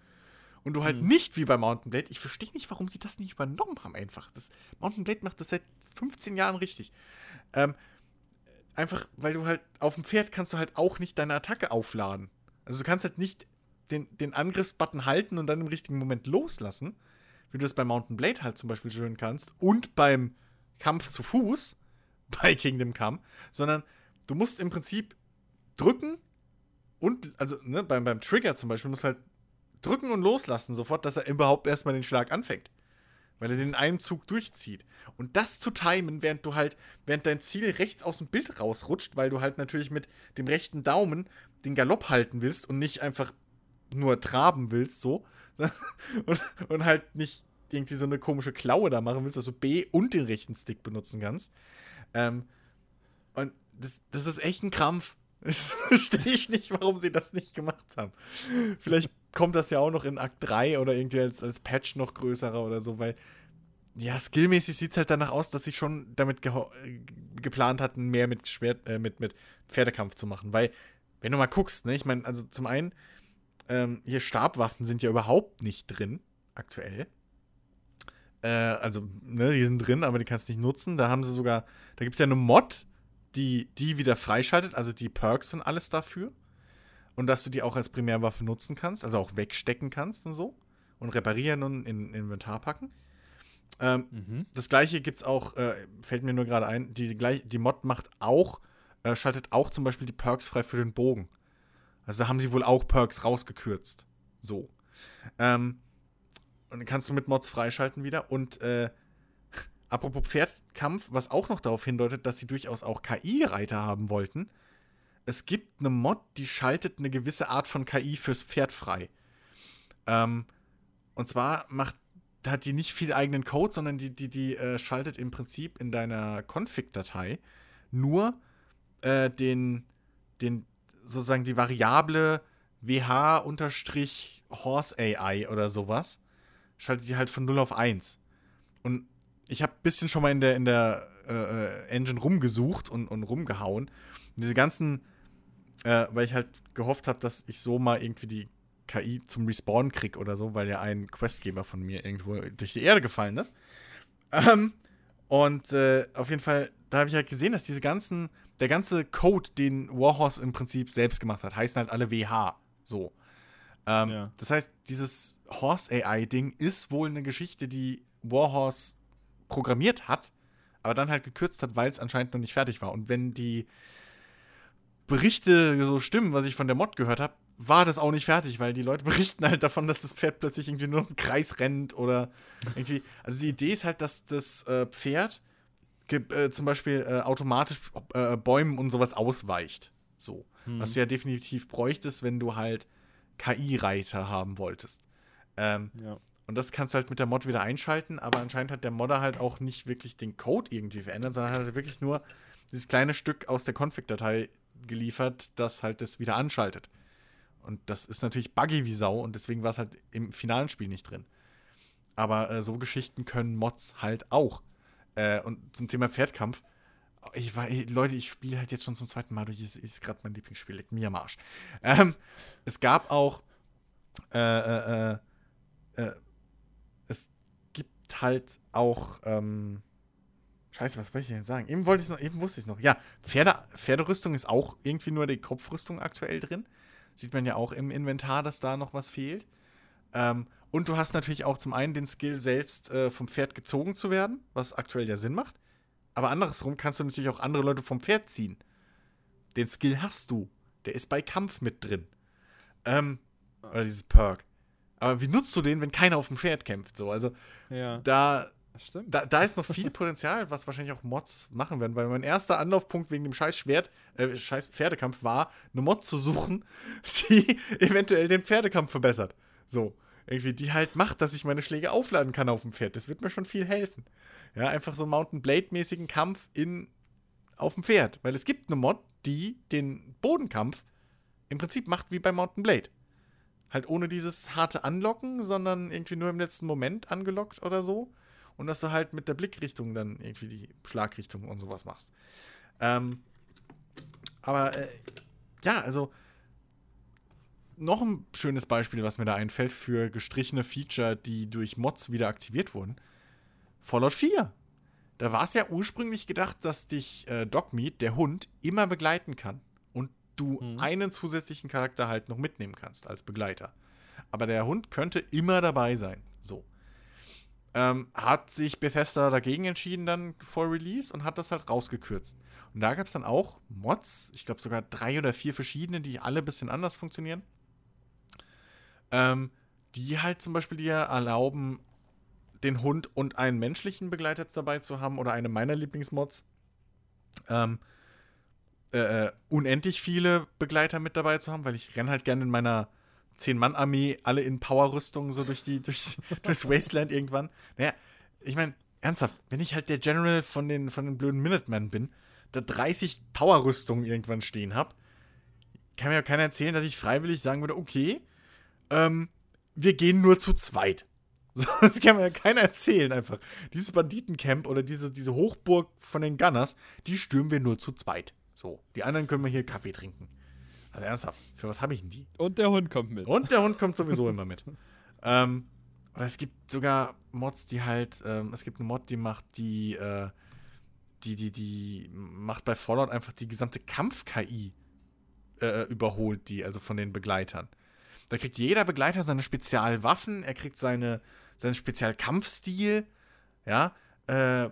Speaker 1: Und du halt hm. nicht wie bei Mountain Blade, ich verstehe nicht, warum sie das nicht übernommen haben einfach. Das, Mountain Blade macht das seit 15 Jahren richtig. Ähm, einfach, weil du halt auf dem Pferd kannst du halt auch nicht deine Attacke aufladen. Also du kannst halt nicht den, den Angriffsbutton halten und dann im richtigen Moment loslassen, wie du das bei Mountain Blade halt zum Beispiel schön kannst und beim Kampf zu Fuß bei Kingdom Come, sondern du musst im Prinzip drücken und, also ne, beim, beim Trigger zum Beispiel, musst du halt drücken und loslassen sofort, dass er überhaupt erstmal den Schlag anfängt weil er den in einem Zug durchzieht. Und das zu timen, während du halt, während dein Ziel rechts aus dem Bild rausrutscht, weil du halt natürlich mit dem rechten Daumen den Galopp halten willst und nicht einfach nur traben willst, so. Und, und halt nicht irgendwie so eine komische Klaue da machen willst, dass du B und den rechten Stick benutzen kannst. Ähm, und das, das ist echt ein Krampf. Das verstehe ich nicht, warum sie das nicht gemacht haben. Vielleicht kommt das ja auch noch in Akt 3 oder irgendwie als, als Patch noch größerer oder so, weil ja, skillmäßig sieht es halt danach aus, dass sie schon damit ge geplant hatten, mehr mit, Schwert, äh, mit, mit Pferdekampf zu machen. Weil, wenn du mal guckst, ne, ich meine, also zum einen, ähm, hier Stabwaffen sind ja überhaupt nicht drin, aktuell. Äh, also, ne, die sind drin, aber die kannst du nicht nutzen. Da haben sie sogar, da gibt es ja eine Mod, die die wieder freischaltet, also die Perks und alles dafür und dass du die auch als Primärwaffe nutzen kannst, also auch wegstecken kannst und so und reparieren und in, in Inventar packen. Ähm, mhm. Das gleiche gibt es auch, äh, fällt mir nur gerade ein, die, die, die Mod macht auch, äh, schaltet auch zum Beispiel die Perks frei für den Bogen. Also da haben sie wohl auch Perks rausgekürzt. So. Ähm, und dann kannst du mit Mods freischalten wieder. Und äh, apropos Pferdkampf, was auch noch darauf hindeutet, dass sie durchaus auch KI-Reiter haben wollten es gibt eine Mod, die schaltet eine gewisse Art von KI fürs Pferd frei. Ähm, und zwar macht, hat die nicht viel eigenen Code, sondern die, die, die äh, schaltet im Prinzip in deiner Config-Datei nur äh, den, den, sozusagen die Variable wh-horse AI oder sowas. Schaltet die halt von 0 auf 1. Und ich habe ein bisschen schon mal in der, in der äh, äh, Engine rumgesucht und, und rumgehauen. Und diese ganzen äh, weil ich halt gehofft habe, dass ich so mal irgendwie die KI zum Respawn krieg oder so, weil ja ein Questgeber von mir irgendwo durch die Erde gefallen ist. Ähm, und äh, auf jeden Fall, da habe ich halt gesehen, dass diese ganzen, der ganze Code, den Warhorse im Prinzip selbst gemacht hat, heißen halt alle WH. So. Ähm, ja. Das heißt, dieses Horse AI-Ding ist wohl eine Geschichte, die Warhorse programmiert hat, aber dann halt gekürzt hat, weil es anscheinend noch nicht fertig war. Und wenn die Berichte so stimmen, was ich von der Mod gehört habe, war das auch nicht fertig, weil die Leute berichten halt davon, dass das Pferd plötzlich irgendwie nur im Kreis rennt oder irgendwie. Also die Idee ist halt, dass das äh, Pferd äh, zum Beispiel äh, automatisch äh, Bäumen und sowas ausweicht. So. Hm. Was du ja definitiv bräuchtest, wenn du halt KI-Reiter haben wolltest. Ähm,
Speaker 2: ja.
Speaker 1: Und das kannst du halt mit der Mod wieder einschalten, aber anscheinend hat der Modder halt auch nicht wirklich den Code irgendwie verändert, sondern hat halt wirklich nur dieses kleine Stück aus der Config-Datei geliefert, das halt das wieder anschaltet. Und das ist natürlich buggy wie Sau und deswegen war es halt im finalen Spiel nicht drin. Aber äh, so Geschichten können Mods halt auch. Äh, und zum Thema Pferdkampf, ich war, Leute, ich spiele halt jetzt schon zum zweiten Mal durch, es ist gerade mein Lieblingsspiel, liegt mir am Arsch. Ähm, es gab auch, äh, äh, äh, äh es gibt halt auch, ähm, Scheiße, was wollte ich denn sagen? Eben wollte ich noch, eben wusste ich es noch. Ja, Pferde, Pferderüstung ist auch irgendwie nur die Kopfrüstung aktuell drin. Sieht man ja auch im Inventar, dass da noch was fehlt. Ähm, und du hast natürlich auch zum einen den Skill, selbst äh, vom Pferd gezogen zu werden, was aktuell ja Sinn macht. Aber andersrum kannst du natürlich auch andere Leute vom Pferd ziehen. Den Skill hast du. Der ist bei Kampf mit drin. Ähm, oder dieses Perk. Aber wie nutzt du den, wenn keiner auf dem Pferd kämpft? So, also
Speaker 2: Ja,
Speaker 1: da,
Speaker 2: stimmt.
Speaker 1: da, da ist noch viel Potenzial, was wahrscheinlich auch Mods machen werden, weil mein erster Anlaufpunkt wegen dem scheiß Schwert, äh, scheiß Pferdekampf war, eine Mod zu suchen, die eventuell den Pferdekampf verbessert. So. Irgendwie, die halt macht, dass ich meine Schläge aufladen kann auf dem Pferd. Das wird mir schon viel helfen. Ja, einfach so Mountain Blade-mäßigen Kampf in, auf dem Pferd. Weil es gibt eine Mod, die den Bodenkampf im Prinzip macht wie bei Mountain Blade. Halt ohne dieses harte Anlocken, sondern irgendwie nur im letzten Moment angelockt oder so. Und dass du halt mit der Blickrichtung dann irgendwie die Schlagrichtung und sowas machst. Ähm, aber äh, ja, also noch ein schönes Beispiel, was mir da einfällt für gestrichene Feature, die durch Mods wieder aktiviert wurden. Fallout 4. Da war es ja ursprünglich gedacht, dass dich äh, Dogmeat, der Hund, immer begleiten kann. Und du
Speaker 2: Mhm.
Speaker 1: einen zusätzlichen Charakter halt noch mitnehmen kannst als Begleiter. Aber der Hund könnte immer dabei sein. So. Ähm, hat sich Bethesda dagegen entschieden dann vor Release und hat das halt rausgekürzt. Und da gab es dann auch Mods, ich glaube sogar drei oder vier verschiedene, die alle ein bisschen anders funktionieren. Ähm, die halt zum Beispiel dir erlauben, den Hund und einen menschlichen Begleiter dabei zu haben oder eine meiner Lieblingsmods. Ähm, äh, äh, unendlich viele Begleiter mit dabei zu haben, weil ich renne halt gerne in meiner 10-Mann-Armee alle in Power-Rüstungen so durch die, durch, durchs Wasteland irgendwann. Naja, ich meine, ernsthaft, wenn ich halt der General von den, von den blöden Minutemen bin, da 30 Power-Rüstungen irgendwann stehen habe, kann mir ja keiner erzählen, dass ich freiwillig sagen würde, okay, ähm, wir gehen nur zu zweit. So, das kann mir ja keiner erzählen einfach. Dieses Banditencamp oder diese, diese Hochburg von den Gunners, die stürmen wir nur zu zweit. So, die anderen können wir hier Kaffee trinken. Also ernsthaft, für was habe ich denn die?
Speaker 2: Und der Hund kommt mit.
Speaker 1: Und der Hund kommt sowieso immer mit. Ähm, oder es gibt sogar Mods, die halt, ähm, es gibt eine Mod, die macht die, äh, die, die, die macht bei Fallout einfach die gesamte Kampf-KI äh, überholt die, also von den Begleitern. Da kriegt jeder Begleiter seine Spezialwaffen, er kriegt seine, seinen Spezialkampfstil, ja. Äh,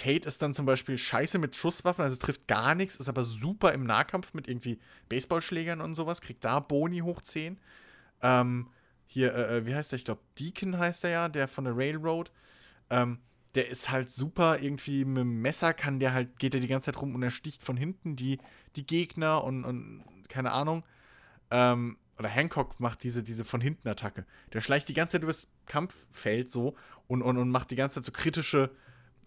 Speaker 1: Kate ist dann zum Beispiel scheiße mit Schusswaffen, also trifft gar nichts, ist aber super im Nahkampf mit irgendwie Baseballschlägern und sowas, kriegt da Boni hoch 10. Ähm, hier, äh, äh, wie heißt der? Ich glaube, Deacon heißt er ja, der von der Railroad. Ähm, der ist halt super, irgendwie mit dem Messer kann der halt, geht er die ganze Zeit rum und er sticht von hinten die, die Gegner und, und keine Ahnung. Ähm, oder Hancock macht diese, diese von hinten Attacke. Der schleicht die ganze Zeit übers Kampffeld so und, und, und macht die ganze Zeit so kritische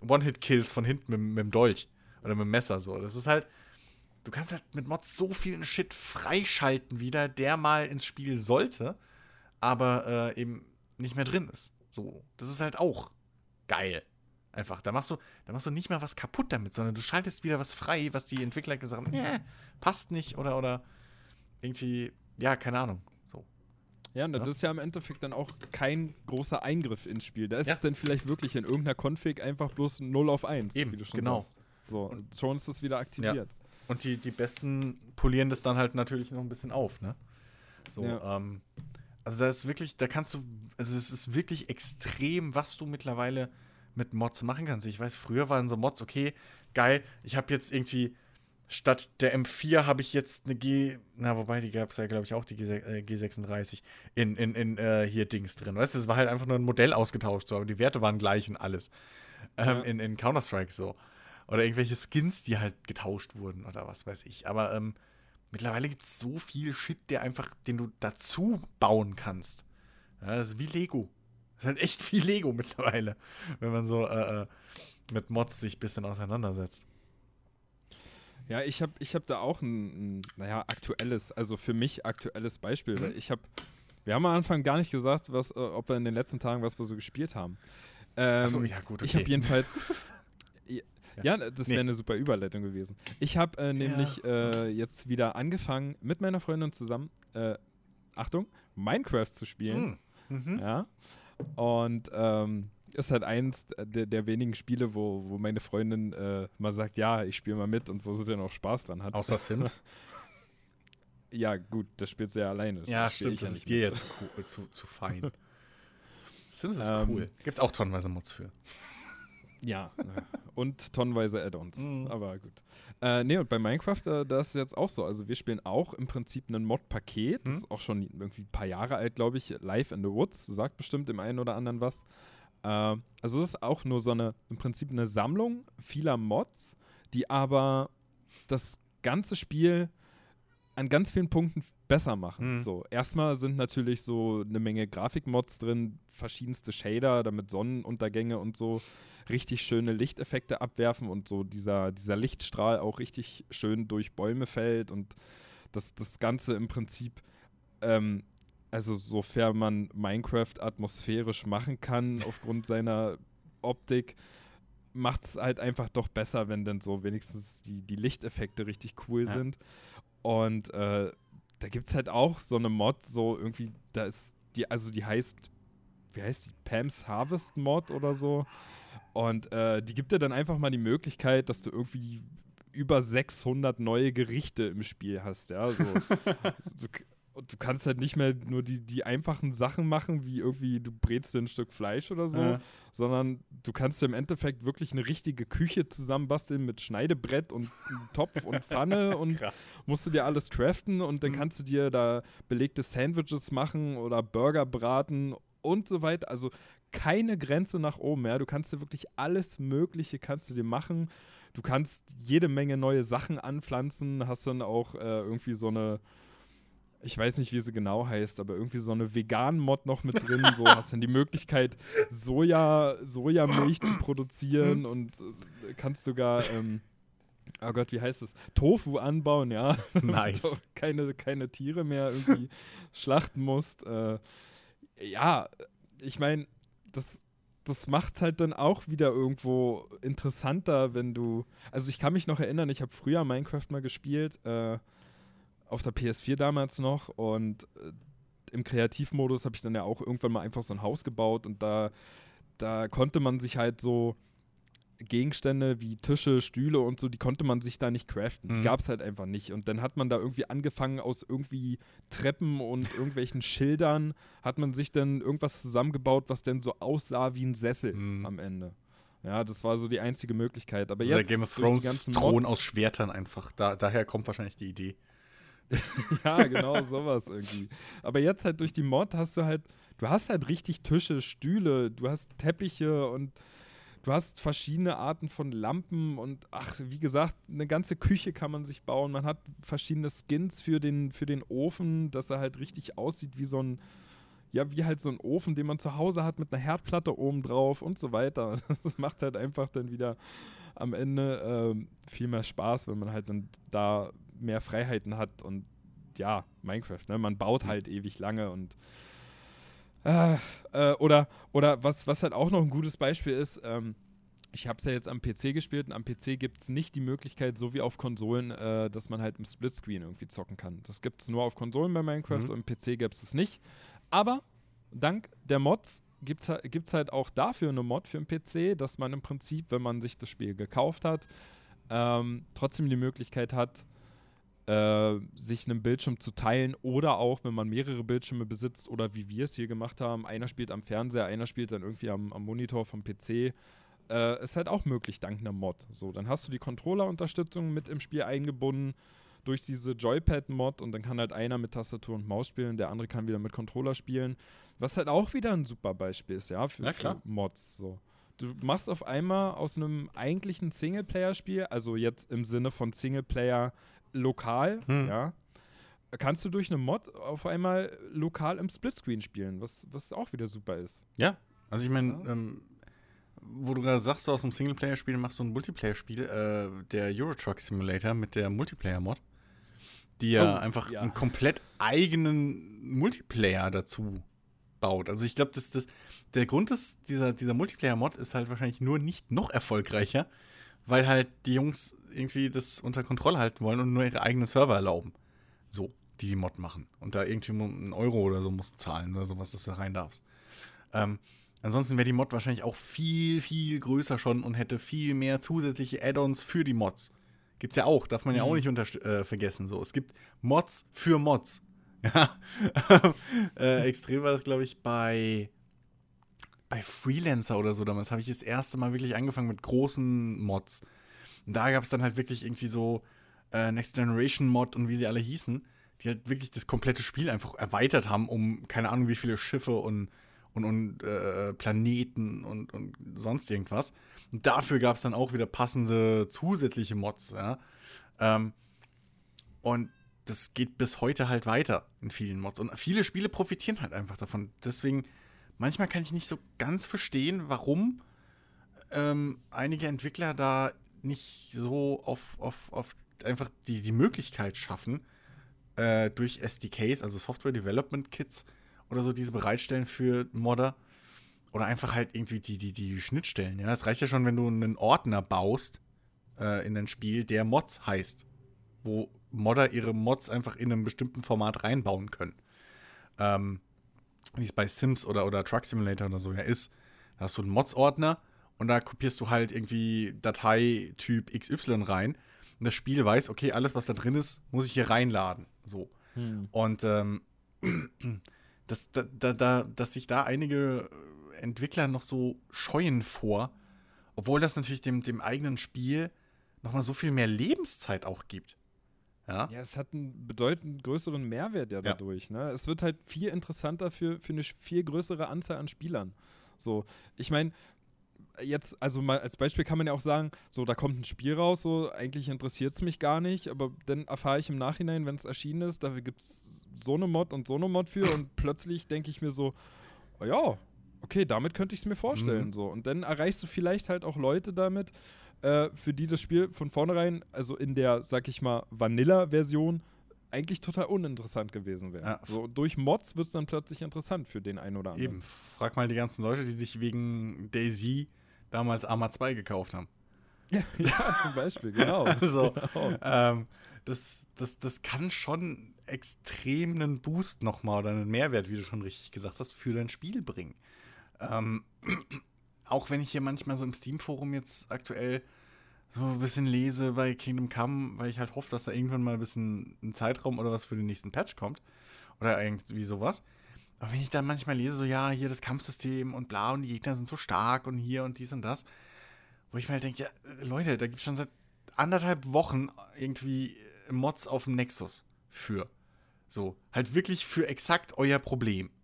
Speaker 1: One-Hit-Kills von hinten mit, mit dem Dolch oder mit dem Messer so. Das ist halt, du kannst halt mit Mods so vielen Shit freischalten wieder, der mal ins Spiel sollte, aber äh, eben nicht mehr drin ist. So, das ist halt auch geil. Einfach, da machst du, da machst du nicht mal was kaputt damit, sondern du schaltest wieder was frei, was die Entwickler gesagt haben, nee, passt nicht oder oder irgendwie, ja, keine Ahnung.
Speaker 2: Ja, und
Speaker 1: Ja.
Speaker 2: das ist ja im Endeffekt dann auch kein großer Eingriff ins Spiel. Da ist
Speaker 1: Ja.
Speaker 2: es dann vielleicht wirklich in irgendeiner Config einfach bloß 0 auf 1,
Speaker 1: Eben,
Speaker 2: wie du schon
Speaker 1: genau.
Speaker 2: sagst. So, und schon ist es wieder aktiviert.
Speaker 1: Und die, die Besten polieren das dann halt natürlich noch ein bisschen auf, ne? So,
Speaker 2: Ja.
Speaker 1: ähm, also da ist wirklich, da kannst du, also es ist wirklich extrem, was du mittlerweile mit Mods machen kannst. Ich weiß, früher waren so Mods, okay, geil, ich habe jetzt irgendwie, statt der M4 habe ich jetzt eine G, na, wobei, die gab es ja, glaube ich, auch, die G, äh, G36 in, in, in äh, hier Dings drin. Weißt du, es war halt einfach nur ein Modell ausgetauscht, so, aber die Werte waren gleich und alles. Ähm,
Speaker 2: Ja.
Speaker 1: in, in Counter-Strike so. Oder irgendwelche Skins, die halt getauscht wurden oder was weiß ich. Aber ähm, mittlerweile gibt es so viel Shit, der einfach, den du dazu bauen kannst. Ja, das ist wie Lego. Das ist halt echt wie Lego mittlerweile, wenn man so äh, äh, mit Mods sich ein bisschen auseinandersetzt.
Speaker 2: Ja, ich habe ich hab da auch ein, ein, naja, aktuelles, also für mich aktuelles Beispiel, weil
Speaker 1: Mhm.
Speaker 2: ich habe, wir haben am Anfang gar nicht gesagt, was, äh, ob wir in den letzten Tagen, was wir so gespielt haben. Ähm,
Speaker 1: Achso, ja, gut, okay.
Speaker 2: Ich habe jedenfalls. ja, das
Speaker 1: Nee.
Speaker 2: wäre eine super Überleitung gewesen. Ich habe äh, nämlich äh, jetzt wieder angefangen, mit meiner Freundin zusammen, äh, Achtung, Minecraft zu spielen.
Speaker 1: Hm. Mhm.
Speaker 2: Ja. Und ähm, ist halt eins der, der wenigen Spiele, wo, wo meine Freundin äh, mal sagt, ja, ich spiele mal mit und wo sie dann auch Spaß dran hat.
Speaker 1: Außer Sims.
Speaker 2: ja, gut, das spielt sie ja alleine. Das
Speaker 1: ja, stimmt,
Speaker 2: ich
Speaker 1: das
Speaker 2: nicht
Speaker 1: ist dir ja zu, cool- zu, zu fein. Sims ist
Speaker 2: Ähm,
Speaker 1: cool. Gibt's auch tonnenweise Mods für.
Speaker 2: Ja, ja. und tonnenweise Add-ons.
Speaker 1: Mhm.
Speaker 2: Aber gut. Äh, nee, und bei Minecraft, äh, da ist jetzt auch so. Also wir spielen auch im Prinzip ein Mod-Paket. Das
Speaker 1: Mhm.
Speaker 2: ist auch schon irgendwie ein paar Jahre alt, glaube ich. Live in the Woods, sagt bestimmt dem einen oder anderen was. Äh, also das ist auch nur so eine, im Prinzip eine Sammlung vieler Mods, die aber das ganze Spiel an ganz vielen Punkten besser machen.
Speaker 1: Mhm.
Speaker 2: So, erstmal sind natürlich so eine Menge Grafikmods drin, verschiedenste Shader, damit Sonnenuntergänge und so richtig schöne Lichteffekte abwerfen und so dieser, dieser Lichtstrahl auch richtig schön durch Bäume fällt und das, das Ganze im Prinzip, ähm, also sofern man Minecraft atmosphärisch machen kann aufgrund seiner Optik, macht es halt einfach doch besser, wenn dann so wenigstens die, die Lichteffekte richtig cool
Speaker 1: Ja.
Speaker 2: sind. Und äh, da gibt es halt auch so eine Mod, so irgendwie, da ist die, also die heißt, wie heißt die? Pam's Harvest Mod oder so. Und äh, die gibt dir dann einfach mal die Möglichkeit, dass du irgendwie über 600 neue Gerichte im Spiel hast, ja. So, und du kannst halt nicht mehr nur die, die einfachen Sachen machen, wie irgendwie du brätst dir ein Stück Fleisch oder so,
Speaker 1: Ja.
Speaker 2: sondern du kannst im Endeffekt wirklich eine richtige Küche zusammenbasteln mit Schneidebrett und Topf und Pfanne und
Speaker 1: Krass.
Speaker 2: musst du dir alles craften und dann
Speaker 1: Mhm.
Speaker 2: kannst du dir da belegte Sandwiches machen oder Burger braten und so weiter. Also keine Grenze nach oben mehr. Du kannst dir wirklich alles Mögliche kannst du dir machen. Du kannst jede Menge neue Sachen anpflanzen, hast dann auch äh, irgendwie so eine ich weiß nicht, wie sie genau heißt, aber irgendwie so eine Vegan-Mod noch mit drin. So hast dann die Möglichkeit, Soja, Sojamilch zu produzieren und äh, kannst sogar, ähm, oh Gott, wie heißt es? Tofu anbauen, ja.
Speaker 1: Nice.
Speaker 2: keine, keine Tiere mehr irgendwie schlachten musst. Äh, ja, ich meine, das, das macht halt dann auch wieder irgendwo interessanter, wenn du. Also ich kann mich noch erinnern, ich habe früher Minecraft mal gespielt, äh, auf der PS4 damals noch und äh, im Kreativmodus habe ich dann ja auch irgendwann mal einfach so ein Haus gebaut und da, da konnte man sich halt so Gegenstände wie Tische, Stühle und so, die konnte man sich da nicht craften. Die
Speaker 1: Mhm.
Speaker 2: gab es halt einfach nicht. Und dann hat man da irgendwie angefangen aus irgendwie Treppen und irgendwelchen Schildern, hat man sich dann irgendwas zusammengebaut, was dann so aussah wie ein Sessel
Speaker 1: Mhm.
Speaker 2: am Ende. Ja, das war so die einzige Möglichkeit. Aber
Speaker 1: Also
Speaker 2: jetzt
Speaker 1: der Game of
Speaker 2: die
Speaker 1: Thrones Thron
Speaker 2: Mods-
Speaker 1: aus Schwertern einfach. Da, daher kommt wahrscheinlich die Idee.
Speaker 2: Ja, genau, sowas irgendwie. Aber jetzt halt durch die Mod hast du halt, du hast halt richtig Tische, Stühle, du hast Teppiche und du hast verschiedene Arten von Lampen und ach, wie gesagt, eine ganze Küche kann man sich bauen. Man hat verschiedene Skins für den, für den Ofen, dass er halt richtig aussieht wie so ein, ja, wie halt so ein Ofen, den man zu Hause hat mit einer Herdplatte oben drauf und so weiter. Das macht halt einfach dann wieder am Ende ähm, viel mehr Spaß, wenn man halt dann da mehr Freiheiten hat und ja, Minecraft, ne? Man baut halt ewig lange und äh, äh, oder, oder was, was halt auch noch ein gutes Beispiel ist, ähm, ich habe es ja jetzt am PC gespielt und am PC gibt es nicht die Möglichkeit, so wie auf Konsolen, äh, dass man halt im Splitscreen irgendwie zocken kann. Das gibt es nur auf Konsolen bei Minecraft
Speaker 1: Mhm.
Speaker 2: und im PC gibt es es nicht. Aber dank der Mods gibt es halt auch dafür eine Mod für den PC, dass man im Prinzip, wenn man sich das Spiel gekauft hat, ähm, trotzdem die Möglichkeit hat, äh, sich einen Bildschirm zu teilen oder auch, wenn man mehrere Bildschirme besitzt oder wie wir es hier gemacht haben, einer spielt am Fernseher, einer spielt dann irgendwie am, am Monitor vom PC, äh, ist halt auch möglich dank einer Mod. So, dann hast du die Controller-Unterstützung mit im Spiel eingebunden durch diese Joypad-Mod und dann kann halt einer mit Tastatur und Maus spielen, der andere kann wieder mit Controller spielen, was halt auch wieder ein super Beispiel ist, ja, für, für Mods. So. Du machst auf einmal aus einem eigentlichen Singleplayer-Spiel, also jetzt im Sinne von Singleplayer lokal,
Speaker 1: Hm.
Speaker 2: ja, kannst du durch eine Mod auf einmal lokal im Splitscreen spielen, was, was auch wieder super ist.
Speaker 1: Ja, also ich meine,
Speaker 2: Ja.
Speaker 1: ähm, wo du gerade sagst, du aus einem Singleplayer-Spiel machst du ein Multiplayer-Spiel, äh, der Euro Truck Simulator mit der Multiplayer-Mod, die ja
Speaker 2: Oh,
Speaker 1: einfach
Speaker 2: ja.
Speaker 1: einen komplett eigenen Multiplayer dazu baut. Also ich glaube, dass das, der Grund ist, dieser, dieser Multiplayer-Mod ist halt wahrscheinlich nur nicht noch erfolgreicher, weil halt die Jungs irgendwie das unter Kontrolle halten wollen und nur ihre eigenen Server erlauben. So, die die Mod machen. Und da irgendwie einen Euro oder so musst du zahlen oder sowas, dass du da rein darfst. Ähm, Ansonsten wäre die Mod wahrscheinlich auch viel, viel größer schon und hätte viel mehr zusätzliche Add-ons für die Mods. Gibt's ja auch, darf man ja auch nicht äh, vergessen. So, es gibt Mods für Mods. Ja. äh, extrem war das, glaube ich, bei, bei Freelancer oder so damals. Habe ich das erste Mal wirklich angefangen mit großen Mods. Und da gab es dann halt wirklich irgendwie so äh, Next Generation Mod und wie sie alle hießen, die halt wirklich das komplette Spiel einfach erweitert haben, um keine Ahnung, wie viele Schiffe und, und, und äh, Planeten und, und sonst irgendwas. Und dafür gab es dann auch wieder passende zusätzliche Mods, ja. Ähm, und das geht bis heute halt weiter in vielen Mods. Und viele Spiele profitieren halt einfach davon. Deswegen, manchmal kann ich nicht so ganz verstehen, warum ähm, einige Entwickler da nicht so auf, auf, auf einfach die, die Möglichkeit schaffen, äh, durch SDKs, also Software Development Kits oder so, diese bereitstellen für Modder. Oder einfach halt irgendwie die, die, die Schnittstellen. Ja, es reicht ja schon, wenn du einen Ordner baust äh, in ein Spiel, der Mods heißt. Wo Modder ihre Mods einfach in einem bestimmten Format reinbauen können. Ähm, wie es bei Sims oder, oder Truck Simulator oder so ja ist. Da hast du einen Mods-Ordner und da kopierst du halt irgendwie Dateityp XY rein. Und das Spiel weiß, okay, alles, was da drin ist, muss ich hier reinladen. So. Hm. Und ähm, dass, da, da, da, dass sich da einige Entwickler noch so scheuen vor, obwohl das natürlich dem, dem eigenen Spiel nochmal so viel mehr Lebenszeit auch gibt.
Speaker 2: Ja. ja, es hat einen bedeutend größeren Mehrwert ja dadurch. Ja. Ne? Es wird halt viel interessanter für, für eine viel größere Anzahl an Spielern. So, ich meine, jetzt, also mal als Beispiel kann man ja auch sagen, so, da kommt ein Spiel raus, so, eigentlich interessiert es mich gar nicht, aber dann erfahre ich im Nachhinein, wenn es erschienen ist, dafür gibt es so eine Mod und so eine Mod für und plötzlich denke ich mir so, oh ja, okay, damit könnte ich es mir vorstellen, mhm. so. Und dann erreichst du vielleicht halt auch Leute damit, äh, für die das Spiel von vornherein, also in der, sag ich mal, Vanilla-Version, eigentlich total uninteressant gewesen wäre. Ja. So, durch Mods wird es dann plötzlich interessant für den einen oder anderen. Eben,
Speaker 1: frag mal die ganzen Leute, die sich wegen Daisy damals Arma 2 gekauft haben.
Speaker 2: ja, zum Beispiel, genau.
Speaker 1: also, genau. Ähm, das, das, das kann schon extrem einen Boost nochmal oder einen Mehrwert, wie du schon richtig gesagt hast, für dein Spiel bringen. Ähm, auch wenn ich hier manchmal so im Steam-Forum jetzt aktuell so ein bisschen lese bei Kingdom Come, weil ich halt hoffe, dass da irgendwann mal ein bisschen ein Zeitraum oder was für den nächsten Patch kommt. Oder irgendwie sowas. Aber wenn ich dann manchmal lese, so, ja, hier das Kampfsystem und bla und die Gegner sind so stark und hier und dies und das, wo ich mir halt denke, ja, Leute, da gibt es schon seit anderthalb Wochen irgendwie Mods auf dem Nexus für. So, halt wirklich für exakt euer Problem.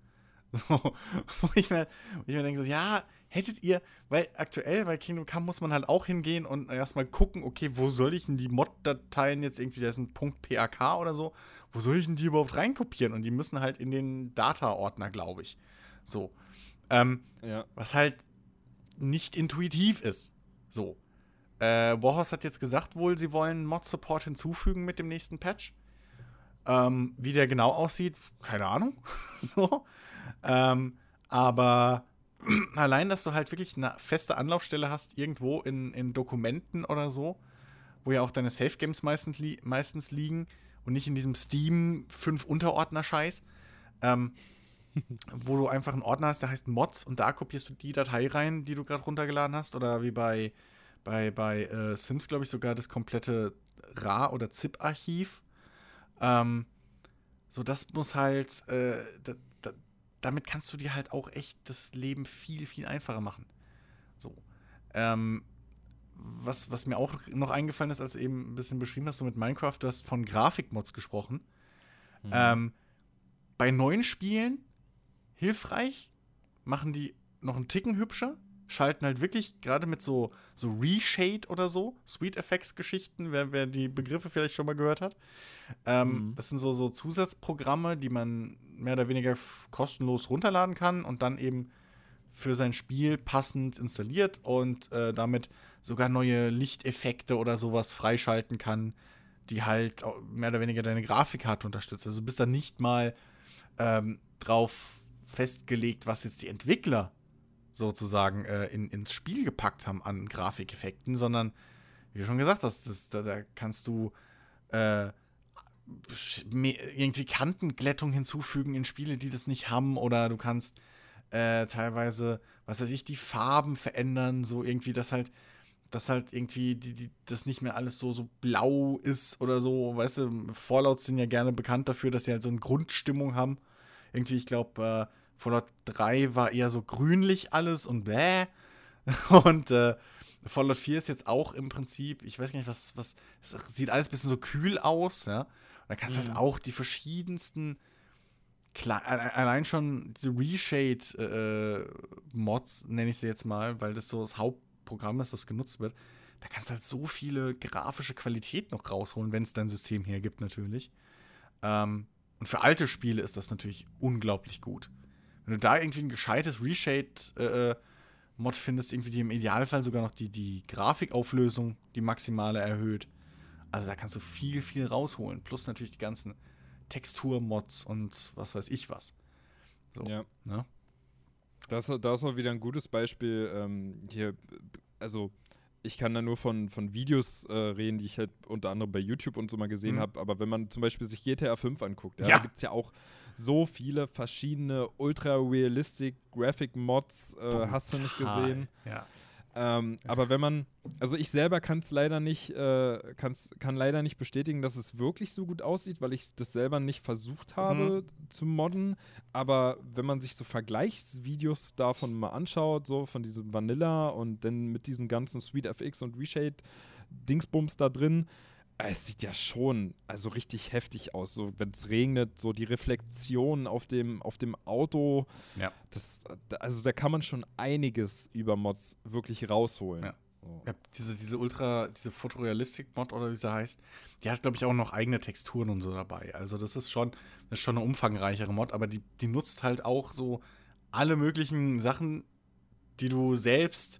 Speaker 1: So, wo ich mir, wo ich mir denke, so, ja, hättet ihr, weil aktuell bei Kingdom Come muss man halt auch hingehen und erstmal gucken, okay, wo soll ich denn die Mod-Dateien jetzt irgendwie, da ist ein Punkt .pak oder so, wo soll ich denn die überhaupt reinkopieren? Und die müssen halt in den Data-Ordner, glaube ich. So. Ähm, ja. Was halt nicht intuitiv ist. So. Äh, Warhorse hat jetzt gesagt wohl, sie wollen Mod-Support hinzufügen mit dem nächsten Patch. Ähm, wie der genau aussieht, keine Ahnung. so. Ähm, aber allein, dass du halt wirklich eine feste Anlaufstelle hast, irgendwo in, in Dokumenten oder so, wo ja auch deine Safe Games meistens, li meistens liegen und nicht in diesem Steam 5 Unterordner-Scheiß, ähm, wo du einfach einen Ordner hast, der heißt Mods und da kopierst du die Datei rein, die du gerade runtergeladen hast oder wie bei, bei, bei äh, Sims, glaube ich, sogar das komplette RA- oder ZIP-Archiv. Ähm, so, das muss halt, äh, damit kannst du dir halt auch echt das Leben viel, viel einfacher machen. So. Ähm, was, was mir auch noch eingefallen ist, als du eben ein bisschen beschrieben hast, so mit Minecraft, du hast von Grafikmods gesprochen. Mhm. Ähm, bei neuen Spielen hilfreich, machen die noch einen Ticken hübscher, schalten halt wirklich gerade mit so, so Reshade oder so, Sweet Effects Geschichten, wer, wer die Begriffe vielleicht schon mal gehört hat. Ähm, mhm. Das sind so, so Zusatzprogramme, die man mehr oder weniger kostenlos runterladen kann und dann eben für sein Spiel passend installiert und äh, damit sogar neue Lichteffekte oder sowas freischalten kann, die halt mehr oder weniger deine Grafikkarte unterstützt. Also du bist da nicht mal ähm, drauf festgelegt, was jetzt die Entwickler sozusagen äh, in, ins Spiel gepackt haben an Grafikeffekten, sondern wie du schon gesagt hast, das, da, da, kannst du äh, irgendwie Kantenglättung hinzufügen in Spiele, die das nicht haben, oder du kannst äh, teilweise, was weiß ich, die Farben verändern, so irgendwie, dass halt, dass halt irgendwie die, die, das nicht mehr alles so, so blau ist oder so. Weißt du, Fallouts sind ja gerne bekannt dafür, dass sie halt so eine Grundstimmung haben. Irgendwie, ich glaube, äh, Fallout 3 war eher so grünlich alles und bäh. Und äh, Fallout 4 ist jetzt auch im Prinzip, ich weiß gar nicht, was, was, es sieht alles ein bisschen so kühl aus, ja. Und da kannst du halt auch die verschiedensten, allein schon diese Reshade-Mods, äh, nenne ich sie jetzt mal, weil das so das Hauptprogramm ist, das genutzt wird. Da kannst du halt so viele grafische Qualität noch rausholen, wenn es dein System hergibt, natürlich. Ähm, und für alte Spiele ist das natürlich unglaublich gut. Wenn du da irgendwie ein gescheites Reshade- äh, Mod findest, irgendwie die im Idealfall sogar noch die, die Grafikauflösung, die maximale erhöht. Also da kannst du viel, viel rausholen. Plus natürlich die ganzen Texturmods und was weiß ich was.
Speaker 2: So, ja. Ne? Das, das ist auch wieder ein gutes Beispiel. Ähm, hier, also ich kann da nur von, von Videos äh, reden, die ich halt unter anderem bei YouTube und so mal gesehen mhm. habe. Aber wenn man zum Beispiel sich GTA 5 anguckt, ja, ja. da gibt es ja auch so viele verschiedene ultra-realistic Graphic Mods, äh, hast du nicht gesehen.
Speaker 1: Ja.
Speaker 2: Ähm, aber wenn man, also ich selber kann es leider nicht, äh, kann's, kann leider nicht bestätigen, dass es wirklich so gut aussieht, weil ich das selber nicht versucht habe mhm. zu modden. Aber wenn man sich so Vergleichsvideos davon mal anschaut, so von diesem Vanilla und dann mit diesen ganzen SweetFX und Reshade Dingsbums da drin, es sieht ja schon also richtig heftig aus. So, wenn es regnet, so die Reflexion auf dem, auf dem Auto.
Speaker 1: Ja.
Speaker 2: Das, also da kann man schon einiges über Mods wirklich rausholen.
Speaker 1: Ja. Oh. ja diese, diese Ultra, diese Fotorealistik-Mod oder wie sie heißt, die hat, glaube ich, auch noch eigene Texturen und so dabei. Also das ist schon, das ist schon eine umfangreichere Mod, aber die, die nutzt halt auch so alle möglichen Sachen, die du selbst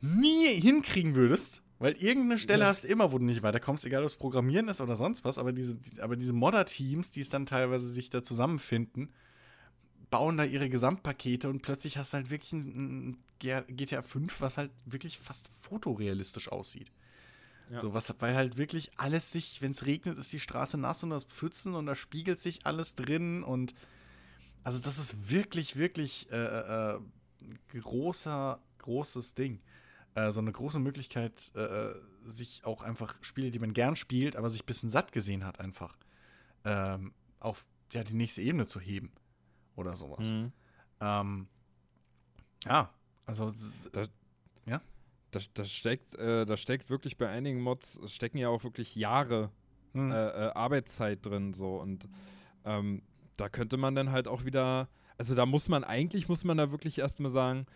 Speaker 1: nie hinkriegen würdest weil irgendeine Stelle ja. hast du immer, wo du nicht weiterkommst, egal ob es Programmieren ist oder sonst was, aber diese, aber diese Modder-Teams, die es dann teilweise sich da zusammenfinden, bauen da ihre Gesamtpakete und plötzlich hast du halt wirklich ein, ein GTA 5, was halt wirklich fast fotorealistisch aussieht. Ja. So, was, weil halt wirklich alles sich, wenn es regnet, ist die Straße nass und das Pfützen und da spiegelt sich alles drin und also das ist wirklich, wirklich äh, äh, äh großer, großes Ding äh, so eine große Möglichkeit, äh, sich auch einfach Spiele, die man gern spielt, aber sich ein bisschen satt gesehen hat, einfach ähm, auf ja, die nächste Ebene zu heben. Oder sowas. Mhm. Ähm, ja, also.
Speaker 2: Das, ja? Das, das, steckt, äh, das steckt wirklich bei einigen Mods, stecken ja auch wirklich Jahre mhm. Äh, äh, Arbeitszeit drin, so. Und ähm, da könnte man dann halt auch wieder. Also da muss man, eigentlich muss man da wirklich erstmal sagen,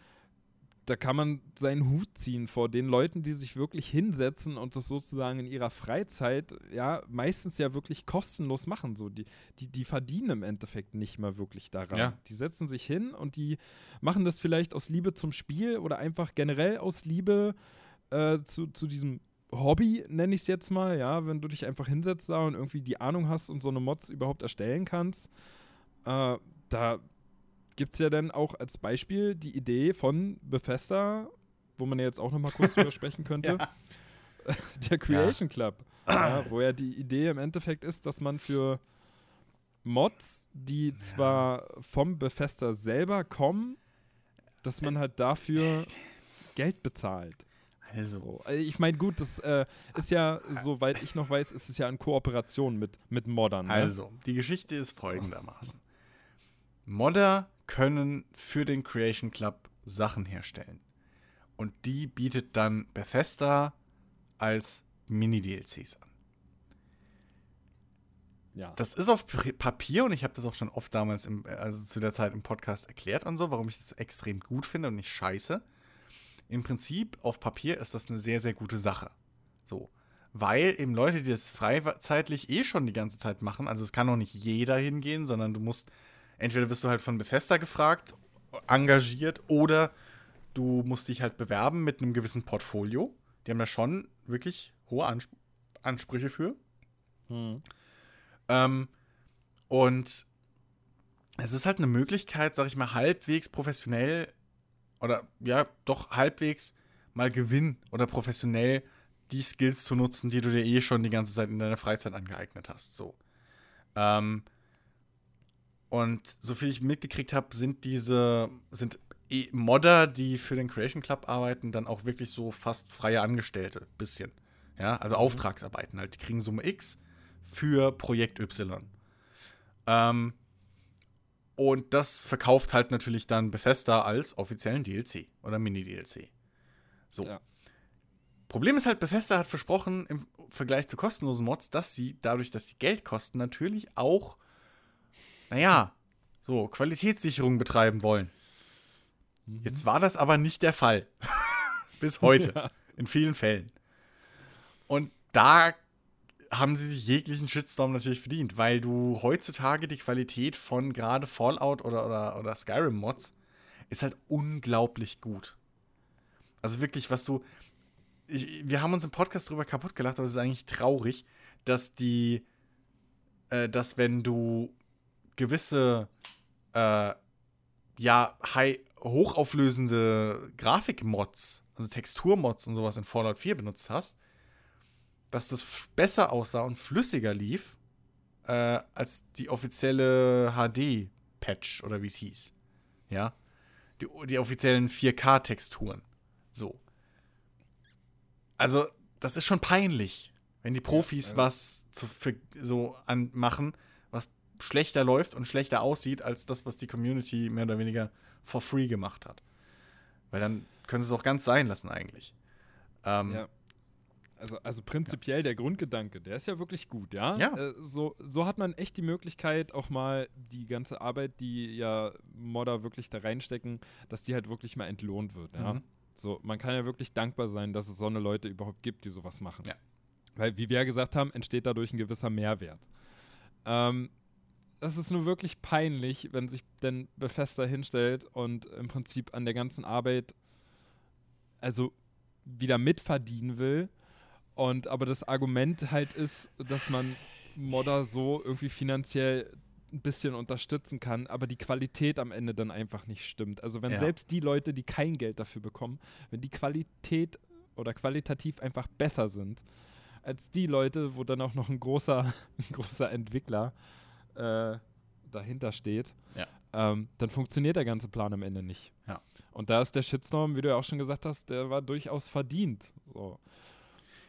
Speaker 2: da kann man seinen Hut ziehen vor den Leuten, die sich wirklich hinsetzen und das sozusagen in ihrer Freizeit, ja, meistens ja wirklich kostenlos machen. So, die, die, die verdienen im Endeffekt nicht mehr wirklich daran. Ja. Die setzen sich hin und die machen das vielleicht aus Liebe zum Spiel oder einfach generell aus Liebe äh, zu, zu diesem Hobby, nenne ich es jetzt mal, ja, wenn du dich einfach hinsetzt da und irgendwie die Ahnung hast und so eine Mods überhaupt erstellen kannst. Äh, da gibt es ja dann auch als Beispiel die Idee von Bethesda, wo man ja jetzt auch noch mal kurz drüber sprechen könnte. Ja. Der Creation ja. Club, ja, wo ja die Idee im Endeffekt ist, dass man für Mods, die zwar vom Bethesda selber kommen, dass man halt dafür Geld bezahlt. Also. So. Ich meine, gut, das äh, ist ja, soweit ich noch weiß, ist es ja in Kooperation mit, mit Moddern. Ne?
Speaker 1: Also, die Geschichte ist folgendermaßen. Modder können für den Creation Club Sachen herstellen. Und die bietet dann Bethesda als Mini-DLCs an. Ja. Das ist auf Papier und ich habe das auch schon oft damals, im, also zu der Zeit im Podcast erklärt und so, warum ich das extrem gut finde und nicht scheiße. Im Prinzip, auf Papier ist das eine sehr, sehr gute Sache. So. Weil eben Leute, die das freizeitlich eh schon die ganze Zeit machen, also es kann auch nicht jeder hingehen, sondern du musst entweder wirst du halt von Bethesda gefragt, engagiert oder du musst dich halt bewerben mit einem gewissen Portfolio. Die haben da schon wirklich hohe Ans Ansprüche für. Hm. Ähm, und es ist halt eine Möglichkeit, sag ich mal, halbwegs professionell oder ja, doch halbwegs mal Gewinn oder professionell die Skills zu nutzen, die du dir eh schon die ganze Zeit in deiner Freizeit angeeignet hast. So. Ähm, Und soviel ich mitgekriegt habe, sind diese, sind eh Modder, die für den Creation Club arbeiten, dann auch wirklich so fast freie Angestellte. Bisschen. Ja, also mhm. Auftragsarbeiten halt. Die kriegen Summe X für Projekt Y. Ähm, und das verkauft halt natürlich dann Bethesda als offiziellen DLC oder Mini-DLC. So. Ja. Problem ist halt, Bethesda hat versprochen, im Vergleich zu kostenlosen Mods, dass sie dadurch, dass die Geld kosten, natürlich auch, naja, so Qualitätssicherung betreiben wollen. Mhm. Jetzt war das aber nicht der Fall. Bis heute. Ja. In vielen Fällen. Und da haben sie sich jeglichen Shitstorm natürlich verdient, weil du heutzutage die Qualität von gerade Fallout oder, oder, oder Skyrim-Mods ist halt unglaublich gut. Also wirklich, was du, ich, wir haben uns im Podcast drüber kaputt gelacht, aber es ist eigentlich traurig, dass die, äh, dass wenn du gewisse, äh, ja, high, hochauflösende Grafikmods, also Texturmods und sowas in Fallout 4 benutzt hast, dass das besser aussah und flüssiger lief äh, als die offizielle HD-Patch oder wie es hieß. Ja. Die, die offiziellen 4K-Texturen. So. Also, das ist schon peinlich, wenn die Profis ja, was zu, für, so an, machen, schlechter läuft und schlechter aussieht als das, was die Community mehr oder weniger for free gemacht hat. Weil dann können sie es auch ganz sein lassen, eigentlich. Ähm,
Speaker 2: ja. Also, also prinzipiell ja. der Grundgedanke, der ist ja wirklich gut, ja.
Speaker 1: ja.
Speaker 2: Äh, so, so hat man echt die Möglichkeit, auch mal die ganze Arbeit, die ja Modder wirklich da reinstecken, dass die halt wirklich mal entlohnt wird, ja. Mhm. So, man kann ja wirklich dankbar sein, dass es so eine Leute überhaupt gibt, die sowas machen.
Speaker 1: Ja.
Speaker 2: Weil, wie wir ja gesagt haben, entsteht dadurch ein gewisser Mehrwert. Ähm, es ist nur wirklich peinlich, wenn sich denn Bethesda hinstellt und im Prinzip an der ganzen Arbeit also wieder mitverdienen will. Und aber das Argument halt ist, dass man Modder so irgendwie finanziell ein bisschen unterstützen kann, aber die Qualität am Ende dann einfach nicht stimmt. Also wenn ja. selbst die Leute, die kein Geld dafür bekommen, wenn die Qualität oder qualitativ einfach besser sind als die Leute, wo dann auch noch ein großer, ein großer Entwickler äh, dahinter steht,
Speaker 1: ja.
Speaker 2: ähm, dann funktioniert der ganze Plan am Ende nicht.
Speaker 1: Ja.
Speaker 2: Und da ist der Shitstorm, wie du ja auch schon gesagt hast, der war durchaus verdient. So.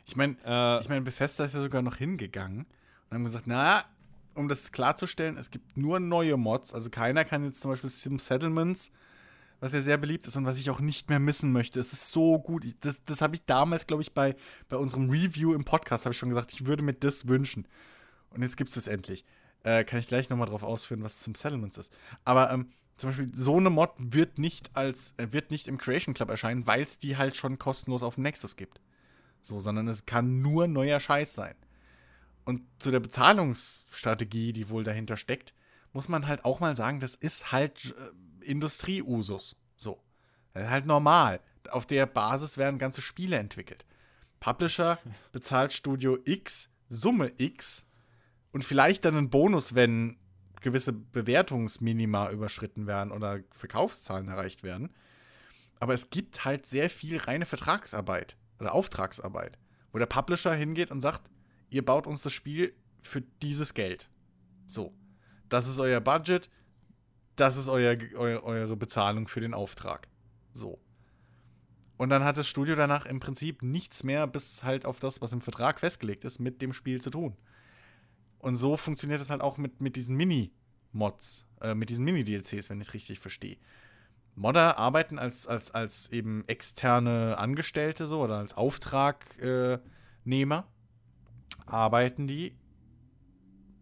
Speaker 1: Ich meine, äh, ich mein, Bethesda ist ja sogar noch hingegangen und haben gesagt, na, um das klarzustellen, es gibt nur neue Mods. Also keiner kann jetzt zum Beispiel Sim Settlements, was ja sehr beliebt ist und was ich auch nicht mehr missen möchte. Es ist so gut. Ich, das das habe ich damals, glaube ich, bei, bei unserem Review im Podcast, habe ich schon gesagt, ich würde mir das wünschen. Und jetzt gibt es es endlich. Äh, kann ich gleich nochmal drauf ausführen, was Sim Settlements ist. Aber ähm, zum Beispiel so eine Mod wird nicht als äh, wird nicht im Creation Club erscheinen, weil es die halt schon kostenlos auf dem Nexus gibt. So, sondern es kann nur neuer Scheiß sein. Und zu der Bezahlungsstrategie, die wohl dahinter steckt, muss man halt auch mal sagen, das ist halt äh, Industrieusus. So. Ist halt normal. Auf der Basis werden ganze Spiele entwickelt. Publisher bezahlt Studio X Summe X und vielleicht dann einen Bonus, wenn gewisse Bewertungsminima überschritten werden oder Verkaufszahlen erreicht werden. Aber es gibt halt sehr viel reine Vertragsarbeit oder Auftragsarbeit, wo der Publisher hingeht und sagt, ihr baut uns das Spiel für dieses Geld. So. Das ist euer Budget, das ist euer, eu, eure Bezahlung für den Auftrag. So. Und dann hat das Studio danach im Prinzip nichts mehr, bis halt auf das, was im Vertrag festgelegt ist, mit dem Spiel zu tun. Und so funktioniert es halt auch mit, mit diesen Mini-Mods, äh, mit diesen Mini-DLCs, wenn ich es richtig verstehe. Modder arbeiten als, als, als eben externe Angestellte so oder als Auftragnehmer arbeiten die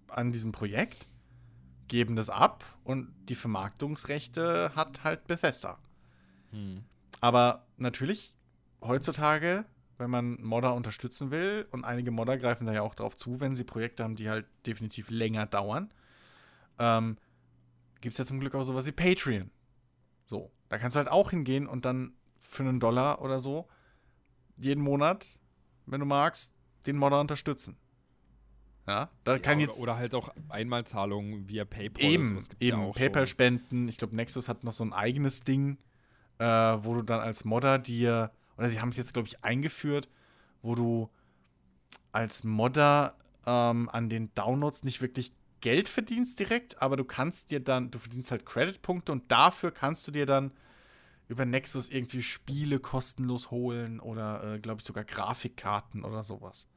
Speaker 1: an diesem Projekt, geben das ab und die Vermarktungsrechte hat halt Bethesda. Hm. Aber natürlich, heutzutage, wenn man Modder unterstützen will, und einige Modder greifen da ja auch drauf zu, wenn sie Projekte haben, die halt definitiv länger dauern, ähm, gibt es ja zum Glück auch sowas wie Patreon. So, da kannst du halt auch hingehen und dann für einen Dollar oder so jeden Monat, wenn du magst, den Modder unterstützen. Ja, da ja, kann
Speaker 2: oder,
Speaker 1: jetzt.
Speaker 2: Oder halt auch Einmalzahlungen via PayPal.
Speaker 1: Eben, eben. Ja PayPal-Spenden. Ich glaube, Nexus hat noch so ein eigenes Ding, äh, wo du dann als Modder dir. Oder sie haben es jetzt, glaube ich, eingeführt, wo du als Modder ähm, an den Downloads nicht wirklich Geld verdienst direkt, aber du kannst dir dann, du verdienst halt Creditpunkte und dafür kannst du dir dann über Nexus irgendwie Spiele kostenlos holen oder, äh, glaube ich, sogar Grafikkarten oder sowas.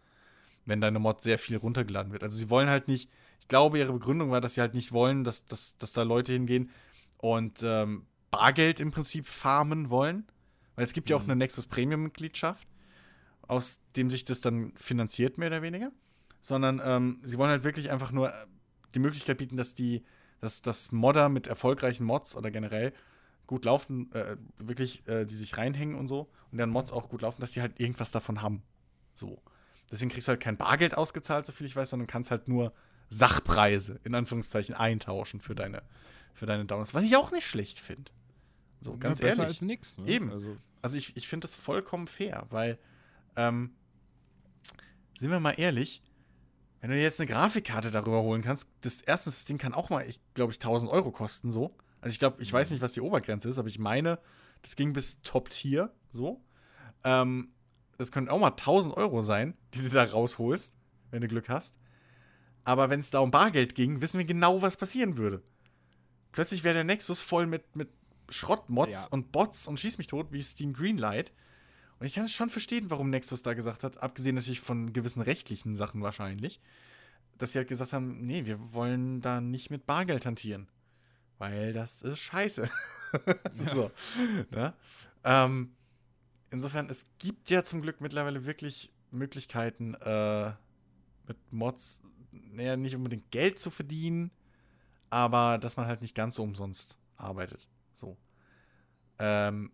Speaker 1: Wenn deine Mod sehr viel runtergeladen wird. Also sie wollen halt nicht, ich glaube, ihre Begründung war, dass sie halt nicht wollen, dass, dass, dass da Leute hingehen und ähm, Bargeld im Prinzip farmen wollen. Weil es gibt ja auch mhm. eine Nexus Premium-Mitgliedschaft, aus dem sich das dann finanziert, mehr oder weniger. Sondern ähm, sie wollen halt wirklich einfach nur die Möglichkeit bieten, dass die, dass, dass Modder mit erfolgreichen Mods oder generell gut laufen, äh, wirklich, äh, die sich reinhängen und so, und deren Mods auch gut laufen, dass die halt irgendwas davon haben. So. Deswegen kriegst du halt kein Bargeld ausgezahlt, soviel ich weiß, sondern kannst halt nur Sachpreise, in Anführungszeichen, eintauschen für deine, für deine Downloads. Was ich auch nicht schlecht finde. So, ganz ja, ehrlich.
Speaker 2: Als nix, ne?
Speaker 1: Eben. Also, also ich, ich finde das vollkommen fair, weil, ähm, sind wir mal ehrlich, wenn du dir jetzt eine Grafikkarte darüber holen kannst, das erstens, das Ding kann auch mal, ich glaube ich, 1000 Euro kosten, so. Also ich glaube, ich weiß nicht, was die Obergrenze ist, aber ich meine, das ging bis Top-Tier, so. Ähm, das können auch mal 1000 Euro sein, die du da rausholst, wenn du Glück hast. Aber wenn es da um Bargeld ging, wissen wir genau, was passieren würde. Plötzlich wäre der Nexus voll mit, mit Schrottmods ja. und Bots und schieß mich tot, wie Steam Greenlight. Und ich kann es schon verstehen, warum Nexus da gesagt hat, abgesehen natürlich von gewissen rechtlichen Sachen wahrscheinlich, dass sie halt gesagt haben, nee, wir wollen da nicht mit Bargeld hantieren. Weil das ist scheiße. Ja. so. Ne? Ähm, insofern, es gibt ja zum Glück mittlerweile wirklich Möglichkeiten, äh, mit Mods, naja, nicht unbedingt Geld zu verdienen, aber dass man halt nicht ganz so umsonst arbeitet. So. Ähm,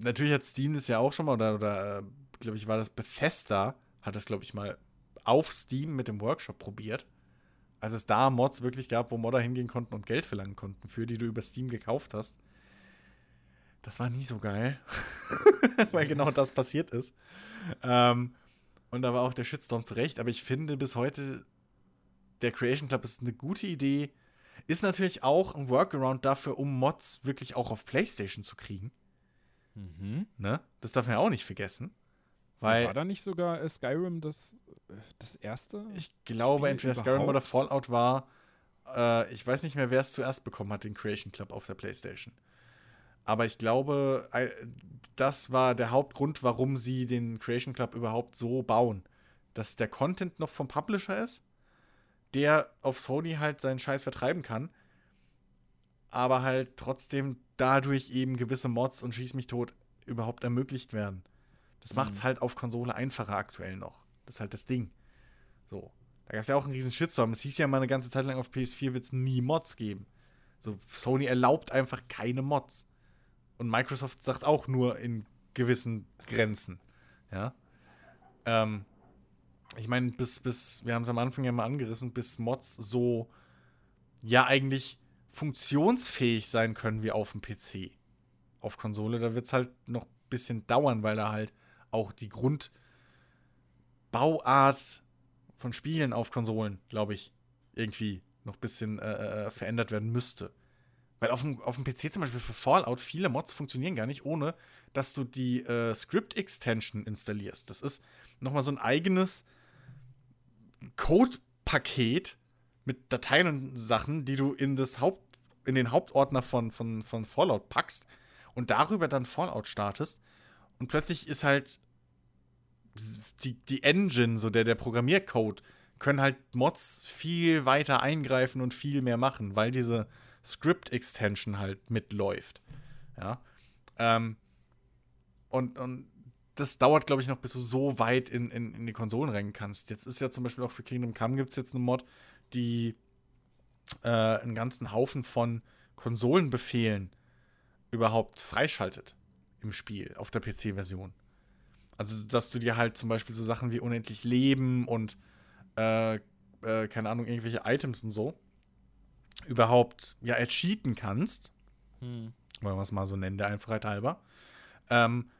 Speaker 1: natürlich hat Steam das ja auch schon mal, oder, oder äh, glaube ich, war das Bethesda, hat das, glaube ich, mal auf Steam mit dem Workshop probiert. Als es da Mods wirklich gab, wo Modder hingehen konnten und Geld verlangen konnten, für die du über Steam gekauft hast. Das war nie so geil. Weil genau das passiert ist. Ähm, und da war auch der Shitstorm zurecht. Aber ich finde bis heute, der Creation Club ist eine gute Idee. Ist natürlich auch ein Workaround dafür, um Mods wirklich auch auf PlayStation zu kriegen. Mhm. Ne? Das darf man ja auch nicht vergessen. Weil
Speaker 2: war da nicht sogar Skyrim das, äh, das erste?
Speaker 1: Ich glaube, Spiel entweder überhaupt? Skyrim oder Fallout war. Äh, ich weiß nicht mehr, wer es zuerst bekommen hat, den Creation Club auf der PlayStation. Aber ich glaube, das war der Hauptgrund, warum sie den Creation Club überhaupt so bauen. Dass der Content noch vom Publisher ist, der auf Sony halt seinen Scheiß vertreiben kann, aber halt trotzdem dadurch eben gewisse Mods und Schieß mich tot überhaupt ermöglicht werden. Das mhm. macht es halt auf Konsole einfacher aktuell noch. Das ist halt das Ding. So. Da gab es ja auch einen riesen Shitstorm. Es hieß ja mal eine ganze Zeit lang, auf PS4 wird es nie Mods geben. So, Sony erlaubt einfach keine Mods. Und Microsoft sagt auch nur in gewissen Grenzen. Ja. Ähm, ich meine, bis, bis, wir haben es am Anfang ja mal angerissen, bis Mods so ja eigentlich funktionsfähig sein können wie auf dem PC. Auf Konsole, da wird es halt noch ein bisschen dauern, weil da halt auch die Grundbauart von Spielen auf Konsolen, glaube ich, irgendwie noch ein bisschen äh, äh, verändert werden müsste. Weil auf dem, auf dem PC zum Beispiel für Fallout viele Mods funktionieren gar nicht, ohne dass du die äh, Script-Extension installierst. Das ist nochmal so ein eigenes Code-Paket, mit Dateien und Sachen, die du in das Haupt, in den Hauptordner von, von, von Fallout packst und darüber dann Fallout startest. Und plötzlich ist halt die, die Engine, so der, der Programmiercode, können halt Mods viel weiter eingreifen und viel mehr machen, weil diese Script-Extension halt mitläuft. Ja. Ähm, und, und das dauert, glaube ich, noch, bis du so weit in, in, in die Konsolen rennen kannst. Jetzt ist ja zum Beispiel auch für Kingdom Come gibt es jetzt eine Mod, die äh, einen ganzen Haufen von Konsolenbefehlen überhaupt freischaltet im Spiel, auf der PC-Version. Also, dass du dir halt zum Beispiel so Sachen wie unendlich Leben und äh, äh, keine Ahnung, irgendwelche Items und so überhaupt ja ercheaten kannst. Hm. Wollen wir es mal so nennen, der Einfachheit halber. Ähm,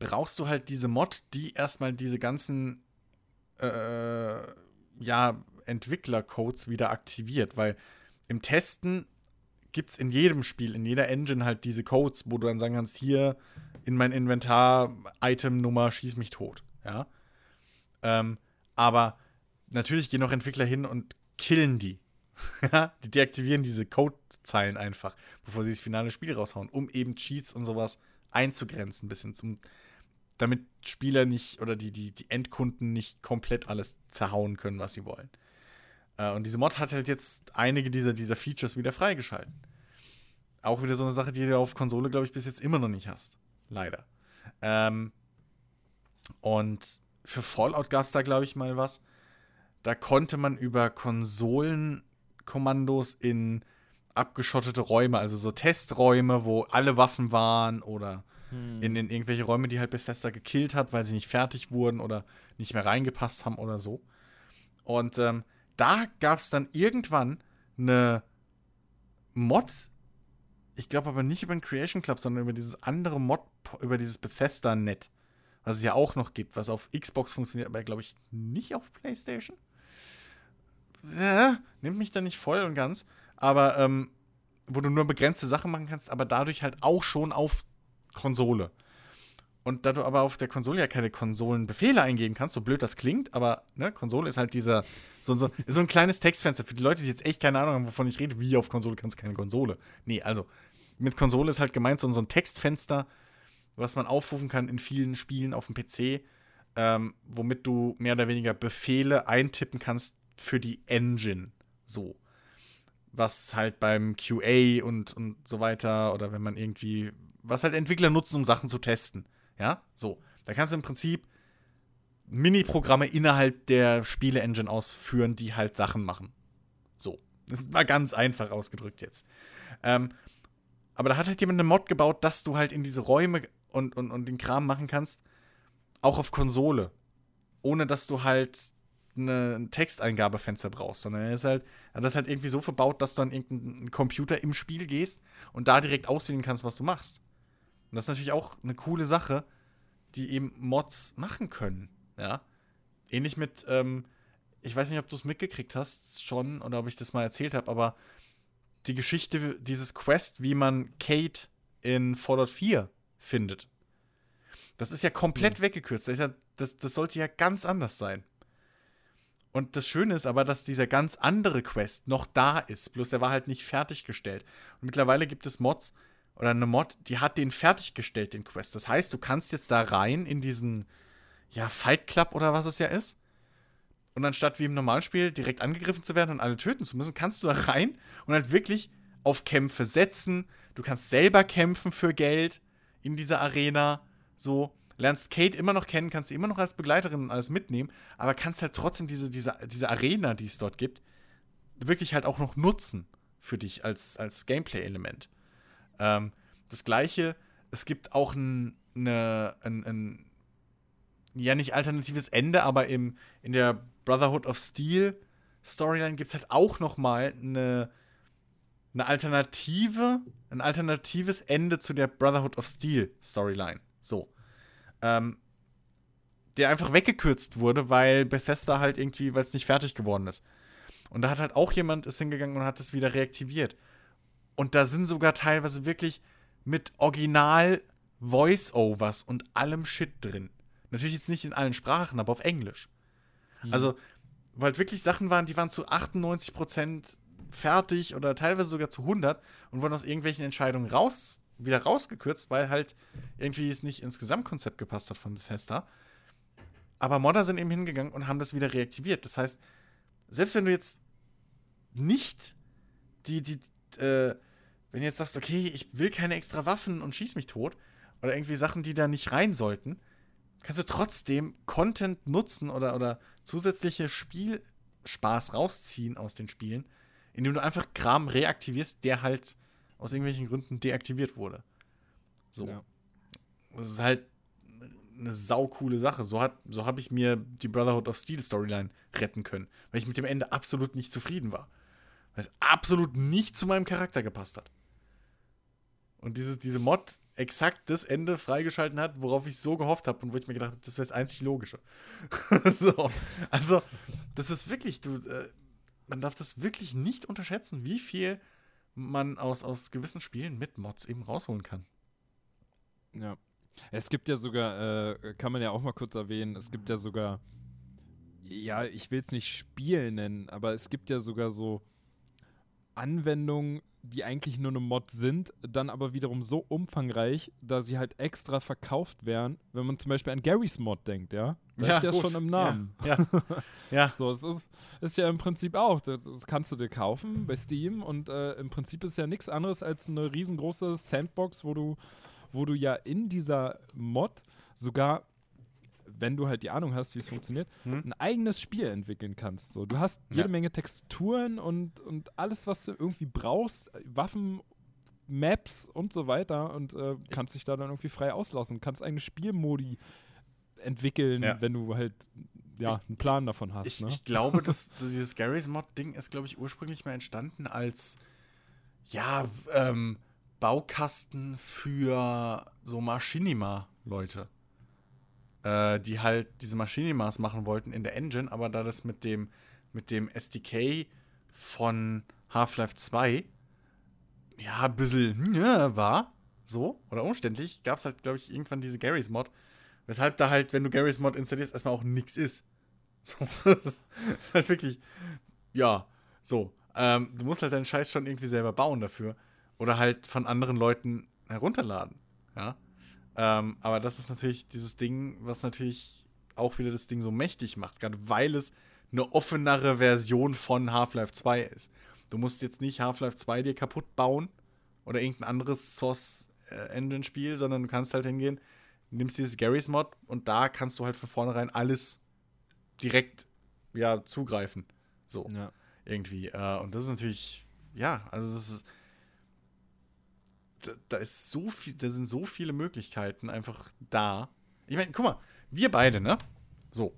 Speaker 1: brauchst du halt diese Mod, die erstmal diese ganzen äh, ja, Entwicklercodes wieder aktiviert, weil im Testen gibt es in jedem Spiel, in jeder Engine halt diese Codes, wo du dann sagen kannst, hier in mein Inventar, Item-Nummer, schieß mich tot. Ja. Ähm, aber natürlich gehen noch Entwickler hin und killen die. die deaktivieren diese Codezeilen einfach, bevor sie das finale Spiel raushauen, um eben Cheats und sowas einzugrenzen, ein bisschen zum, damit Spieler nicht oder die, die, die Endkunden nicht komplett alles zerhauen können, was sie wollen. Äh, und diese Mod hat halt jetzt einige dieser, dieser Features wieder freigeschalten. Auch wieder so eine Sache, die du auf Konsole, glaube ich, bis jetzt immer noch nicht hast. Leider. Ähm, und für Fallout gab es da, glaube ich, mal was. Da konnte man über Konsolenkommandos in abgeschottete Räume, also so Testräume, wo alle Waffen waren oder hm. in, in, irgendwelche Räume, die halt Bethesda gekillt hat, weil sie nicht fertig wurden oder nicht mehr reingepasst haben oder so. Und ähm, da gab es dann irgendwann eine Mod, ich glaube aber nicht über den Creation Club, sondern über dieses andere Mod, über dieses Bethesda-Net was es ja auch noch gibt, was auf Xbox funktioniert, aber glaube ich nicht auf PlayStation. Ja, nimmt mich da nicht voll und ganz, aber ähm, wo du nur begrenzte Sachen machen kannst, aber dadurch halt auch schon auf Konsole. Und da du aber auf der Konsole ja keine Konsolenbefehle eingeben kannst, so blöd das klingt, aber ne, Konsole ist halt dieser, so, so, so ein kleines Textfenster für die Leute, die jetzt echt keine Ahnung haben, wovon ich rede, wie auf Konsole kannst du keine Konsole. Nee, also mit Konsole ist halt gemeint so, so ein Textfenster, was man aufrufen kann in vielen Spielen auf dem PC, ähm, womit du mehr oder weniger Befehle eintippen kannst für die Engine. So. Was halt beim QA und, und so weiter oder wenn man irgendwie, was halt Entwickler nutzen, um Sachen zu testen. Ja, so. Da kannst du im Prinzip Mini-Programme innerhalb der Spiele-Engine ausführen, die halt Sachen machen. So. Das war ganz einfach ausgedrückt jetzt. Ähm, aber da hat halt jemand eine Mod gebaut, dass du halt in diese Räume und, und, und den Kram machen kannst, auch auf Konsole. Ohne dass du halt eine, ein Texteingabefenster brauchst, sondern er ist halt, er das halt irgendwie so verbaut, dass du an irgendeinen Computer im Spiel gehst und da direkt auswählen kannst, was du machst. Und das ist natürlich auch eine coole Sache, die eben Mods machen können. Ja. Ähnlich mit, ähm, ich weiß nicht, ob du es mitgekriegt hast schon oder ob ich das mal erzählt habe, aber die Geschichte, dieses Quest, wie man Kate in Fallout 4 findet. Das ist ja komplett mhm. weggekürzt. Das, ja, das, das sollte ja ganz anders sein. Und das Schöne ist aber, dass dieser ganz andere Quest noch da ist. Bloß der war halt nicht fertiggestellt. Und mittlerweile gibt es Mods oder eine Mod, die hat den fertiggestellt, den Quest. Das heißt, du kannst jetzt da rein in diesen, ja, Fight Club oder was es ja ist. Und anstatt wie im Normalspiel direkt angegriffen zu werden und alle töten zu müssen, kannst du da rein und halt wirklich auf Kämpfe setzen. Du kannst selber kämpfen für Geld in dieser Arena. So, lernst Kate immer noch kennen, kannst sie immer noch als Begleiterin und alles mitnehmen, aber kannst halt trotzdem diese, diese, diese Arena, die es dort gibt, wirklich halt auch noch nutzen für dich als, als Gameplay-Element. Ähm, das gleiche, es gibt auch ein, eine, ein, ein, ja nicht alternatives Ende, aber im, in der Brotherhood of Steel Storyline gibt es halt auch noch mal eine, eine Alternative, ein alternatives Ende zu der Brotherhood of Steel Storyline. So. Ähm, der einfach weggekürzt wurde, weil Bethesda halt irgendwie, weil es nicht fertig geworden ist. Und da hat halt auch jemand ist hingegangen und hat es wieder reaktiviert. Und da sind sogar teilweise wirklich mit Original Voice-Overs und allem Shit drin. Natürlich jetzt nicht in allen Sprachen, aber auf Englisch. Mhm. Also, weil wirklich Sachen waren, die waren zu 98% fertig oder teilweise sogar zu 100 und wurden aus irgendwelchen Entscheidungen raus, wieder rausgekürzt, weil halt irgendwie es nicht ins Gesamtkonzept gepasst hat von Bethesda. Aber Modder sind eben hingegangen und haben das wieder reaktiviert. Das heißt, selbst wenn du jetzt nicht die, die, äh, wenn du jetzt sagst, okay, ich will keine extra Waffen und schieß mich tot, oder irgendwie Sachen, die da nicht rein sollten, kannst du trotzdem Content nutzen oder, oder zusätzliche Spielspaß rausziehen aus den Spielen, indem du einfach Kram reaktivierst, der halt aus irgendwelchen Gründen deaktiviert wurde. So. Ja. Das ist halt eine saukoole Sache. So, so habe ich mir die Brotherhood of Steel Storyline retten können, weil ich mit dem Ende absolut nicht zufrieden war. Weil es absolut nicht zu meinem Charakter gepasst hat. Und dieses, diese Mod exakt das Ende freigeschalten hat, worauf ich so gehofft habe und wo ich mir gedacht habe, das wäre das einzig Logische. so. Also, das ist wirklich, du, äh, man darf das wirklich nicht unterschätzen, wie viel man aus, aus gewissen Spielen mit Mods eben rausholen kann.
Speaker 2: Ja. Es gibt ja sogar, äh, kann man ja auch mal kurz erwähnen, es gibt ja sogar ja, ich will es nicht Spiel nennen, aber es gibt ja sogar so Anwendungen, die eigentlich nur eine Mod sind, dann aber wiederum so umfangreich, dass sie halt extra verkauft werden, wenn man zum Beispiel an Garys Mod denkt, ja? Das
Speaker 1: Ja,
Speaker 2: ist ja
Speaker 1: gut.
Speaker 2: schon im Namen.
Speaker 1: Ja. Ja.
Speaker 2: So, es ist, ist ja im Prinzip auch, das, das kannst du dir kaufen bei Steam und äh, im Prinzip ist ja nichts anderes als eine riesengroße Sandbox, wo du, wo du ja in dieser Mod sogar, wenn du halt die Ahnung hast, wie es funktioniert,
Speaker 1: Hm.
Speaker 2: ein eigenes Spiel entwickeln kannst. So, du hast
Speaker 1: Ja.
Speaker 2: jede Menge Texturen und, und alles, was du irgendwie brauchst, Waffen, Maps und so weiter und äh, kannst dich da dann irgendwie frei auslassen. Kannst eigene Spielmodi entwickeln,
Speaker 1: Ja.
Speaker 2: wenn du halt ja, einen Plan davon hast.
Speaker 1: Ich,
Speaker 2: ne?
Speaker 1: ich glaube, dass dieses Garry's Mod-Ding ist, glaube ich, ursprünglich mal entstanden als ja, ähm, Baukasten für so Machinima-Leute. Äh, die halt diese Machinimas machen wollten in der Engine, aber da das mit dem, mit dem SDK von Half-Life 2 ja, ein bisschen ja, war, so, oder umständlich, gab es halt, glaube ich, irgendwann diese Garry's Mod, weshalb da halt, wenn du Garry's Mod installierst, erstmal auch nix ist. So, das ist, das ist halt wirklich, ja, so. Ähm, du musst halt deinen Scheiß schon irgendwie selber bauen dafür. Oder halt von anderen Leuten herunterladen. Ja. Ähm, aber das ist natürlich dieses Ding, was natürlich auch wieder das Ding so mächtig macht, gerade weil es eine offenere Version von Half-Life 2 ist. Du musst jetzt nicht Half-Life 2 dir kaputt bauen oder irgendein anderes Source äh, Engine Spiel, sondern du kannst halt hingehen, nimmst dieses Garry's Mod und da kannst du halt von vornherein alles direkt ja zugreifen. So
Speaker 2: Ja.
Speaker 1: irgendwie. Äh, und das ist natürlich, ja, also das ist. Da, da ist so viel, da sind so viele Möglichkeiten einfach da. Ich meine, guck mal, wir beide, ne? So.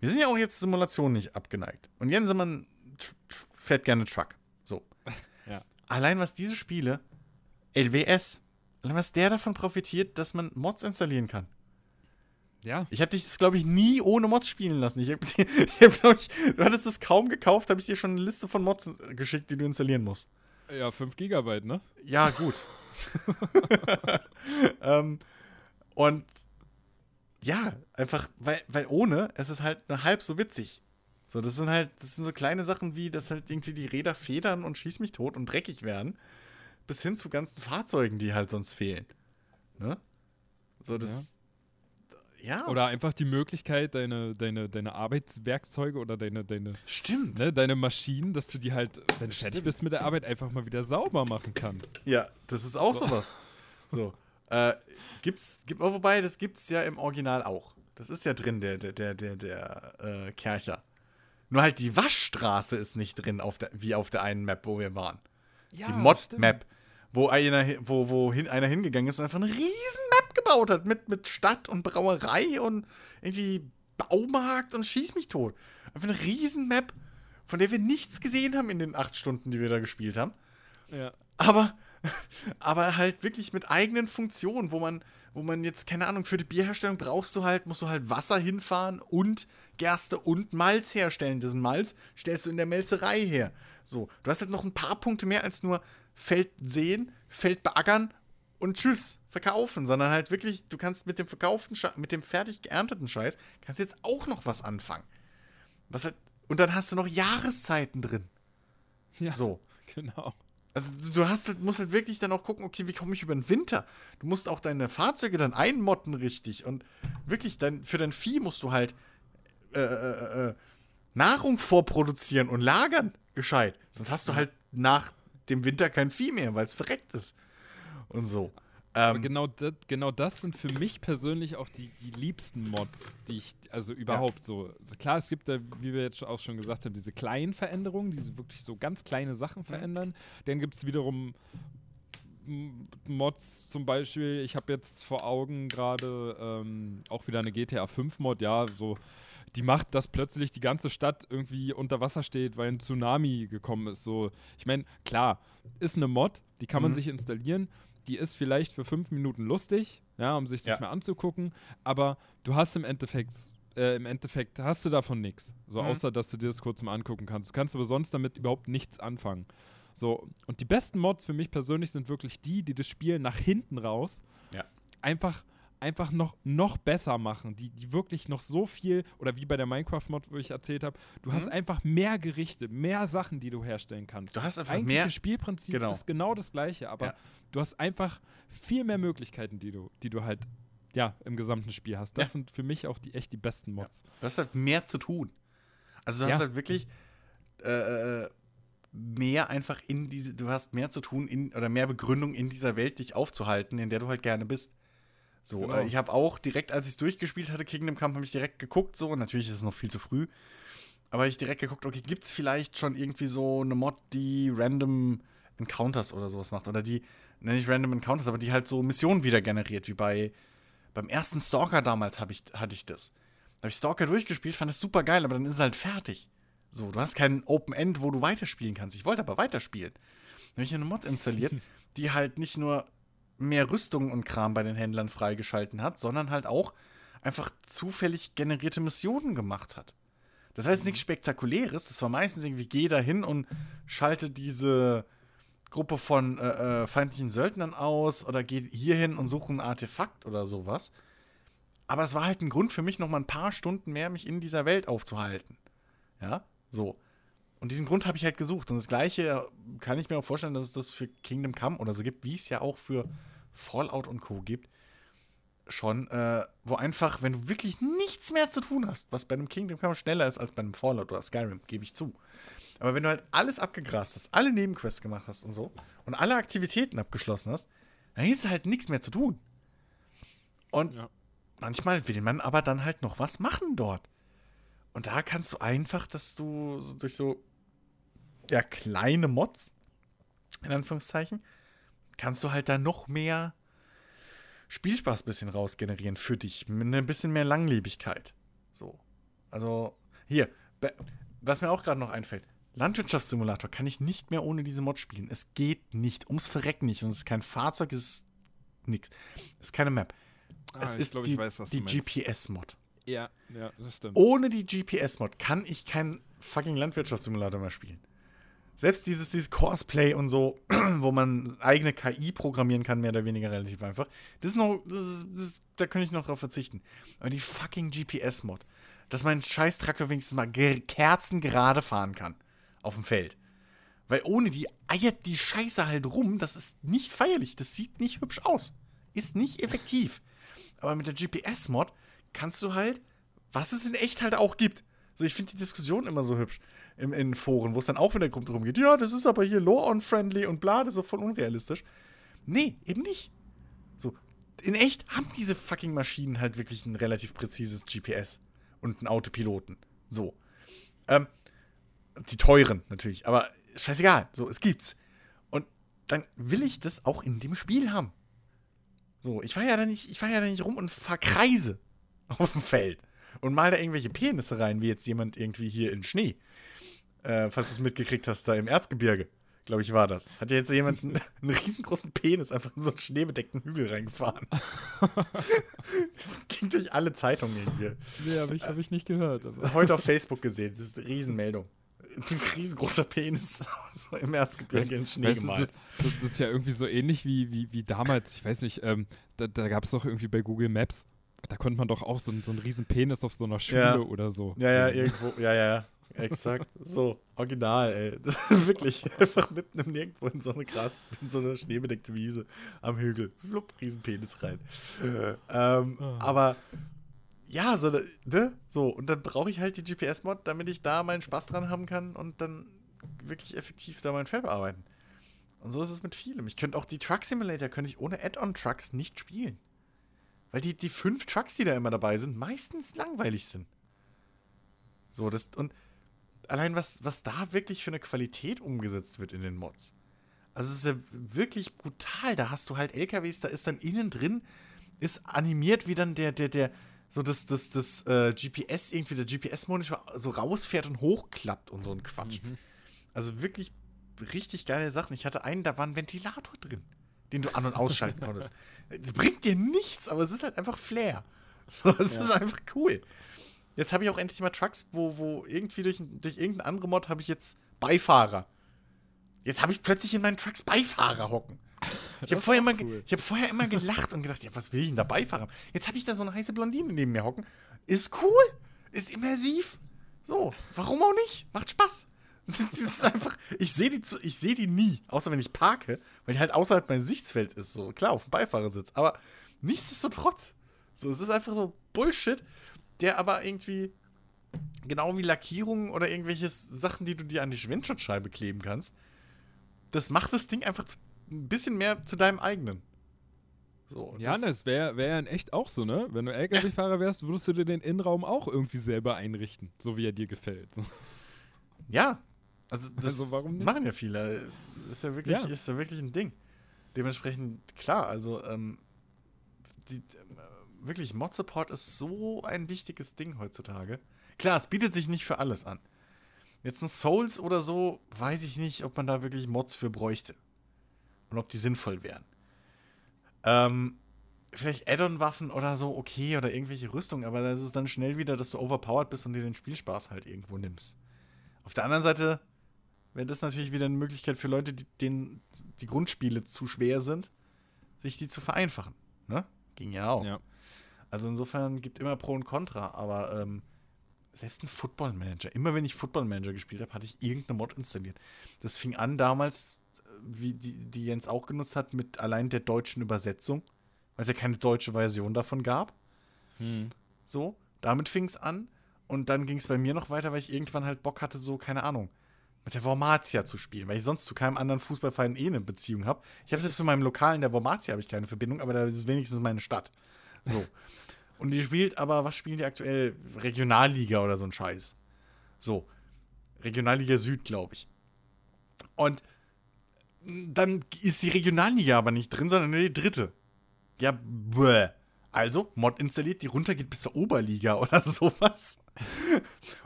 Speaker 1: Wir sind ja auch jetzt Simulationen nicht abgeneigt. Und Jens Simmermann tr- tr- fährt gerne Truck. So.
Speaker 2: Ja.
Speaker 1: Allein was diese Spiele, LWS, allein was der davon profitiert, dass man Mods installieren kann.
Speaker 2: Ja.
Speaker 1: Ich habe dich das, glaube ich, nie ohne Mods spielen lassen. Ich habe, ich hab, glaube ich, du hattest das kaum gekauft, habe ich dir schon eine Liste von Mods geschickt, die du installieren musst.
Speaker 2: Ja, 5 Gigabyte, ne?
Speaker 1: Ja, gut. ähm, und ja, einfach, weil, weil ohne, es ist halt nur halb so witzig. So, das sind halt, das sind so kleine Sachen wie, dass halt irgendwie die Räder federn und schieß mich tot und dreckig werden, bis hin zu ganzen Fahrzeugen, die halt sonst fehlen. Ne? So, das. Ja,
Speaker 2: Oder einfach die Möglichkeit, deine, deine, deine Arbeitswerkzeuge oder deine, deine,
Speaker 1: stimmt.
Speaker 2: ne, deine Maschinen, dass du die halt, wenn du fertig bist mit der Arbeit, einfach mal wieder sauber machen kannst.
Speaker 1: Ja, das ist auch
Speaker 2: So.
Speaker 1: sowas. So. Äh, gibt's, gibt, oh, wobei, das gibt's ja im Original auch. Das ist ja drin, der, der, der, der, der äh, Kercher. Nur halt die Waschstraße ist nicht drin, auf der, wie auf der einen Map, wo wir waren. die Mod-Map. Wo einer, wo, wo hin, einer hingegangen ist und einfach eine riesen Map gebaut hat. Mit, mit Stadt und Brauerei und irgendwie Baumarkt und schieß mich tot. Einfach eine riesen Map, von der wir nichts gesehen haben in den acht Stunden, die wir da gespielt haben
Speaker 2: Ja.
Speaker 1: aber, aber halt wirklich mit eigenen Funktionen, wo man, wo man jetzt, keine Ahnung, für die Bierherstellung brauchst du halt, musst du halt Wasser hinfahren und Gerste und Malz herstellen. Diesen Malz stellst du in der Melzerei her. So, du hast halt noch ein paar Punkte mehr als nur Feld sehen, Feld beackern und tschüss, verkaufen, sondern halt wirklich, du kannst mit dem verkauften, Sche mit dem fertig geernteten Scheiß, kannst jetzt auch noch was anfangen. Was halt, und dann hast du noch Jahreszeiten drin.
Speaker 2: Ja,
Speaker 1: So.
Speaker 2: genau.
Speaker 1: Also du- hast halt, musst halt wirklich dann auch gucken, okay, wie komme ich über den Winter? Du musst auch deine Fahrzeuge dann einmotten richtig und wirklich dann für dein Vieh musst du halt äh, äh, äh, Nahrung vorproduzieren und lagern gescheit. Sonst hast du halt nach dem Winter kein Vieh mehr, weil es verreckt ist und so. Ähm,
Speaker 2: genau, das, genau das sind für mich persönlich auch die, die liebsten Mods, die ich, also überhaupt so. Klar, es gibt da, wie wir jetzt auch schon gesagt haben, diese kleinen Veränderungen, die wirklich so ganz kleine Sachen verändern. Dann gibt es wiederum Mods zum Beispiel, ich habe jetzt vor Augen gerade ähm, auch wieder eine GTA 5 Mod, ja, so die macht, dass plötzlich die ganze Stadt irgendwie unter Wasser steht, weil ein Tsunami gekommen ist. So, ich meine, klar, ist eine Mod, die kann man
Speaker 1: Mhm.
Speaker 2: sich installieren, die ist vielleicht für fünf Minuten lustig, ja, um sich das
Speaker 1: Ja.
Speaker 2: mal anzugucken, aber du hast im Endeffekt äh, im Endeffekt hast du davon nichts. So,
Speaker 1: Mhm.
Speaker 2: außer dass du dir das kurz mal angucken kannst. Du kannst aber sonst damit überhaupt nichts anfangen. So, und die besten Mods für mich persönlich sind wirklich die, die das Spiel nach hinten raus
Speaker 1: Ja.
Speaker 2: einfach einfach noch, noch besser machen, die, die wirklich noch so viel, oder wie bei der Minecraft-Mod, wo ich erzählt habe, du mhm. hast einfach mehr Gerichte, mehr Sachen, die du herstellen kannst.
Speaker 1: Du hast einfach
Speaker 2: das
Speaker 1: mehr.
Speaker 2: Das Spielprinzip
Speaker 1: genau.
Speaker 2: ist genau das gleiche, aber
Speaker 1: Ja.
Speaker 2: du hast einfach viel mehr Möglichkeiten, die du, die du halt ja, im gesamten Spiel hast. Das
Speaker 1: Ja.
Speaker 2: sind für mich auch die echt die besten Mods.
Speaker 1: Du hast halt mehr zu tun. Also du
Speaker 2: Ja.
Speaker 1: hast halt wirklich äh, äh, mehr einfach in diese, du hast mehr zu tun in, oder mehr Begründung in dieser Welt, dich aufzuhalten, in der du halt gerne bist. So,
Speaker 2: Genau.
Speaker 1: äh, ich habe auch direkt, als ich es durchgespielt hatte, Kingdom Come, habe ich direkt geguckt, so, und natürlich ist es noch viel zu früh, aber ich direkt geguckt, okay, gibt es vielleicht schon irgendwie so eine Mod, die random Encounters oder sowas macht, oder die, ne, nicht random Encounters, aber die halt so Missionen wieder generiert, wie bei, beim ersten Stalker damals hab ich, hatte ich das. Da habe ich Stalker durchgespielt, fand es super geil, aber dann ist es halt fertig. So, du hast keinen Open End, wo du weiterspielen kannst. Ich wollte aber weiterspielen. Dann habe ich eine Mod installiert, die halt nicht nur mehr Rüstung und Kram bei den Händlern freigeschalten hat, sondern halt auch einfach zufällig generierte Missionen gemacht hat. Das war jetzt nichts Spektakuläres, das war meistens irgendwie, geh da hin und schalte diese Gruppe von äh, äh, feindlichen Söldnern aus oder geh hier hin und suche ein Artefakt oder sowas. Aber es war halt ein Grund für mich, noch mal ein paar Stunden mehr mich in dieser Welt aufzuhalten. Ja, so. Und diesen Grund habe ich halt gesucht. Und das Gleiche kann ich mir auch vorstellen, dass es das für Kingdom Come oder so gibt, wie es ja auch für Fallout und Co. gibt. Schon, äh, wo einfach, wenn du wirklich nichts mehr zu tun hast, was bei einem Kingdom Come schneller ist als bei einem Fallout oder Skyrim, gebe ich zu. Aber wenn du halt alles abgegrast hast, alle Nebenquests gemacht hast und so und alle Aktivitäten abgeschlossen hast, dann ist halt nichts mehr zu tun. Und
Speaker 2: Ja.
Speaker 1: manchmal will man aber dann halt noch was machen dort. Und da kannst du einfach, dass du durch so ja, kleine Mods, in Anführungszeichen, kannst du halt da noch mehr Spielspaß bisschen rausgenerieren für dich. Mit ein bisschen mehr Langlebigkeit. So. Also, hier, was mir auch gerade noch einfällt. Landwirtschaftssimulator kann ich nicht mehr ohne diese Mod spielen. Es geht nicht. Ums Verrecken nicht. Und es ist kein Fahrzeug, es ist nix. Es ist keine Map.
Speaker 2: Ah,
Speaker 1: es ist
Speaker 2: glaub,
Speaker 1: die, die. GPS-Mod.
Speaker 2: Ja, ja, das stimmt.
Speaker 1: Ohne die GPS-Mod kann ich keinen fucking Landwirtschaftssimulator mehr spielen. Selbst dieses, dieses Cosplay und so, wo man eigene KI programmieren kann, mehr oder weniger relativ einfach. Das ist noch, das ist, das da könnte ich noch drauf verzichten. Aber die fucking GPS-Mod, dass mein scheiß Traktor wenigstens mal ge- kerzengerade fahren kann auf dem Feld. Weil ohne die eiert die Scheiße halt rum. Das ist nicht feierlich. Das sieht nicht hübsch aus. Ist nicht effektiv. Aber mit der GPS-Mod kannst du halt, was es in echt halt auch gibt. So, ich finde die Diskussion immer so hübsch im, in Foren, wo es dann auch wieder drum geht, ja, das ist aber hier law-on-friendly und bla, das ist voll unrealistisch. Nee, eben nicht. So, in echt haben diese fucking Maschinen halt wirklich ein relativ präzises GPS und einen Autopiloten. So. Ähm, die teuren natürlich, aber scheißegal. So, es gibt's. Und dann will ich das auch in dem Spiel haben. So, ich war ja da nicht, ich war ja da nicht rum und verkreise auf dem Feld und mal da irgendwelche Penisse rein, wie jetzt jemand irgendwie hier in Schnee. Äh, falls du es mitgekriegt hast, da im Erzgebirge, glaube ich, war das. Hat ja jetzt jemand einen, einen riesengroßen Penis einfach in so einen schneebedeckten Hügel reingefahren. das ging durch alle Zeitungen irgendwie.
Speaker 2: Nee, habe ich, hab ich nicht gehört. Aber.
Speaker 1: Heute auf Facebook gesehen, das ist eine Riesenmeldung. Ein riesengroßer Penis im Erzgebirge in Schnee
Speaker 2: Weißt
Speaker 1: gemalt.
Speaker 2: das, das, das ist ja irgendwie so ähnlich wie, wie, wie damals, ich weiß nicht, ähm, da, da gab es doch irgendwie bei Google Maps, da konnte man doch auch so, einen- so einen riesen Penis auf so einer Schule
Speaker 1: Ja.
Speaker 2: oder so.
Speaker 1: Ja, ja,
Speaker 2: sehen.
Speaker 1: irgendwo. Ja, ja, ja. Exakt. So, original, ey. Wirklich. Einfach mitten im Nirgendwo in so eine Gras, in so eine schneebedeckte Wiese am Hügel. Flupp, Riesenpenis rein. ähm,
Speaker 2: Ah.
Speaker 1: Aber ja, so, ne? so, und dann brauche ich halt die GPS-Mod, damit ich da meinen Spaß dran haben kann und dann wirklich effektiv da mein Feld bearbeiten. Und so ist es mit vielem. Ich könnte auch die Truck Simulator könnte ich ohne Add-on-Trucks nicht spielen. Weil die, die fünf Trucks, die da immer dabei sind, meistens langweilig sind. So, das, und allein was, was da wirklich für eine Qualität umgesetzt wird in den Mods. Also es ist ja wirklich brutal. Da hast du halt LKWs, da ist dann innen drin, ist animiert, wie dann der, der, der, so das, das, das äh, GPS, irgendwie der GPS-Monitor so rausfährt und hochklappt und so ein Quatsch.
Speaker 2: Mhm.
Speaker 1: Also wirklich richtig geile Sachen. Ich hatte einen, da war ein Ventilator drin, den du an- und ausschalten konntest. Das bringt dir nichts, aber es ist halt einfach Flair. So, es
Speaker 2: Ja.
Speaker 1: ist einfach cool. Jetzt habe ich auch endlich mal Trucks, wo, wo irgendwie durch, durch irgendeinen anderen Mod habe ich jetzt Beifahrer. Jetzt habe ich plötzlich in meinen Trucks Beifahrer hocken. Ich habe vorher, immer, cool. hab vorher immer gelacht und gedacht, ja, was will ich denn dabei fahren? Jetzt habe ich da so eine heiße Blondine neben mir hocken. Ist cool, ist immersiv. So, warum auch nicht? Macht Spaß. Das ist einfach, ich sehe die, seh die nie, außer wenn ich parke, weil die halt außerhalb meines Sichtfelds ist. So, klar, auf dem Beifahrersitz. Aber nichtsdestotrotz. So, es ist einfach so Bullshit, der aber irgendwie genau wie Lackierungen oder irgendwelche Sachen, die du dir an die Windschutzscheibe kleben kannst, das macht das Ding einfach ein bisschen mehr zu deinem eigenen.
Speaker 2: So, ja, das, das wäre wär ja in echt auch so, ne? Wenn du LKW-Fahrer wärst, würdest du dir den Innenraum auch irgendwie selber einrichten, so wie er dir gefällt.
Speaker 1: Ja, also das also machen ja viele. Ist ja wirklich, ja. ist ja wirklich ein Ding. Dementsprechend, klar, also ähm, die, äh, wirklich, Mod-Support ist so ein wichtiges Ding heutzutage. Klar, es bietet sich nicht für alles an. Jetzt ein Souls oder so, weiß ich nicht, ob man da wirklich Mods für bräuchte. Und ob die sinnvoll wären. Ähm, vielleicht Add-on-Waffen oder so, okay, oder irgendwelche Rüstungen, aber da ist es dann schnell wieder, dass du overpowered bist und dir den Spielspaß halt irgendwo nimmst. Auf der anderen Seite wäre das natürlich wieder eine Möglichkeit für Leute, die, denen die Grundspiele zu schwer sind, sich die zu vereinfachen. Ne? Ging ja auch. Ja. Also insofern gibt immer Pro und Contra, aber ähm, selbst ein Football Manager, immer wenn ich Football Manager gespielt habe, hatte ich irgendeine Mod installiert. Das fing an damals, äh, wie die, die Jens auch genutzt hat, mit allein der deutschen Übersetzung, weil es ja keine deutsche Version davon gab. Hm. So, damit fing es an. Und dann ging es bei mir noch weiter, weil ich irgendwann halt Bock hatte, so, keine Ahnung, mit der Wormatia zu spielen, weil ich sonst zu keinem anderen Fußballverein eh eine Beziehung habe. Ich habe selbst zu meinem Lokalen der Wormatia habe ich keine Verbindung, aber da ist es wenigstens meine Stadt. So. Und die spielt aber, was spielen die aktuell? Regionalliga oder so ein Scheiß. So. Regionalliga Süd, glaube ich. Und dann ist die Regionalliga aber nicht drin, sondern nur die dritte. Ja, bäh. Also, Mod installiert, die runtergeht bis zur Oberliga oder sowas.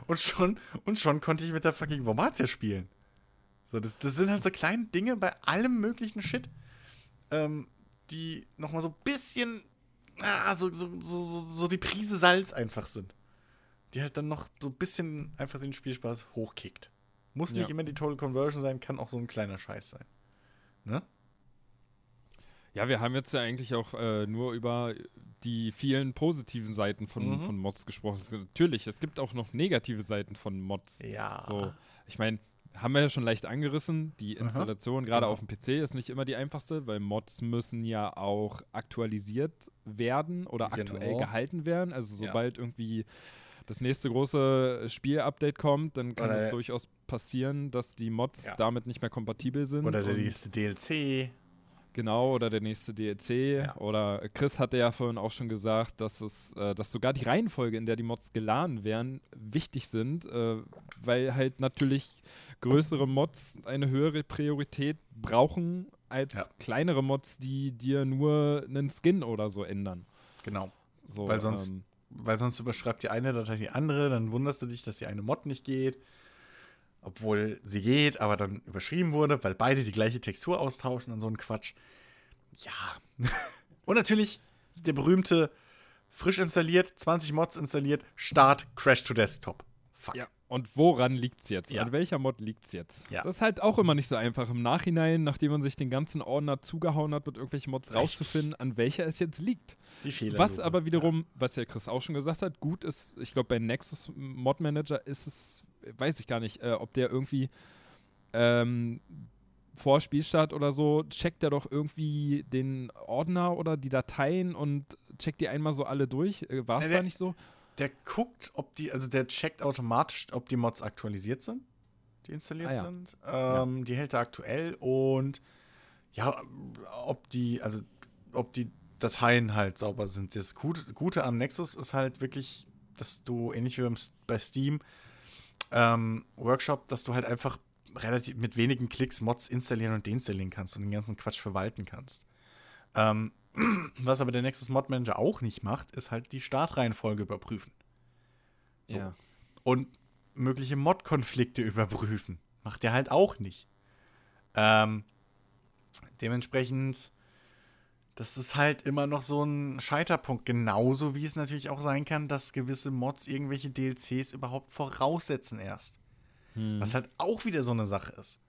Speaker 1: und, schon, und schon konnte ich mit der fucking Wormatia spielen. So, das, das sind halt so kleine Dinge bei allem möglichen Shit, ähm, die nochmal so ein bisschen ah, so, so, so, so die Prise Salz einfach sind. Die halt dann noch so ein bisschen einfach den Spielspaß hochkickt. Muss nicht ja. immer die Total Conversion sein, kann auch so ein kleiner Scheiß sein. Ne?
Speaker 2: Ja, wir haben jetzt ja eigentlich auch äh, nur über die vielen positiven Seiten von, mhm. von Mods gesprochen. Natürlich, es gibt auch noch negative Seiten von Mods.
Speaker 1: Ja.
Speaker 2: So, ich meine, haben wir ja schon leicht angerissen. Die Installation, gerade genau. auf dem PC, ist nicht immer die einfachste, weil Mods müssen ja auch aktualisiert werden oder genau. aktuell gehalten werden. Also sobald ja. irgendwie das nächste große Spiel-Update kommt, dann kann es durchaus passieren, dass die Mods ja. damit nicht mehr kompatibel sind.
Speaker 1: Oder der nächste DLC.
Speaker 2: Genau, oder der nächste DLC. Ja. Oder Chris hatte ja vorhin auch schon gesagt, dass es, äh, dass sogar die Reihenfolge, in der die Mods geladen werden, wichtig sind, äh, weil halt natürlich größere Mods eine höhere Priorität brauchen als ja. kleinere Mods, die dir nur einen Skin oder so ändern.
Speaker 1: Genau. So, weil, sonst, ähm, weil sonst überschreibt die eine Datei die andere, dann wunderst du dich, dass die eine Mod nicht geht. Obwohl sie geht, aber dann überschrieben wurde, weil beide die gleiche Textur austauschen und so ein Quatsch. Ja. und natürlich der berühmte frisch installiert, 20 Mods installiert, Start, Crash to Desktop.
Speaker 2: Fuck. Ja. Und woran liegt es jetzt? Ja. An welcher Mod liegt es jetzt? Ja. Das ist halt auch immer nicht so einfach im Nachhinein, nachdem man sich den ganzen Ordner zugehauen hat, mit irgendwelchen Mods Richtig. rauszufinden, an welcher es jetzt liegt.
Speaker 1: Die Fehler.
Speaker 2: Was aber wiederum, ja. was der Chris auch schon gesagt hat, gut ist, ich glaube, bei Nexus Mod Manager ist es, weiß ich gar nicht, äh, ob der irgendwie ähm, vor Spielstart oder so, checkt er doch irgendwie den Ordner oder die Dateien und checkt die einmal so alle durch. Äh, War es da nicht so?
Speaker 1: der guckt, ob die, also der checkt automatisch, ob die Mods aktualisiert sind, die installiert ah, ja. sind. Ähm, ja. Die hält er aktuell und ja, ob die, also ob die Dateien halt sauber sind. Das Gute, Gute am Nexus ist halt wirklich, dass du, ähnlich wie bei Steam, ähm, Workshop, dass du halt einfach relativ mit wenigen Klicks Mods installieren und deinstallieren kannst und den ganzen Quatsch verwalten kannst. Ähm, was aber der Nexus Mod Manager auch nicht macht, ist halt die Startreihenfolge überprüfen. So. Ja. Und mögliche Mod-Konflikte überprüfen. Macht er halt auch nicht. Ähm, dementsprechend, das ist halt immer noch so ein Scheiterpunkt. Genauso wie es natürlich auch sein kann, dass gewisse Mods irgendwelche DLCs überhaupt voraussetzen erst. Hm. Was halt auch wieder so eine Sache ist.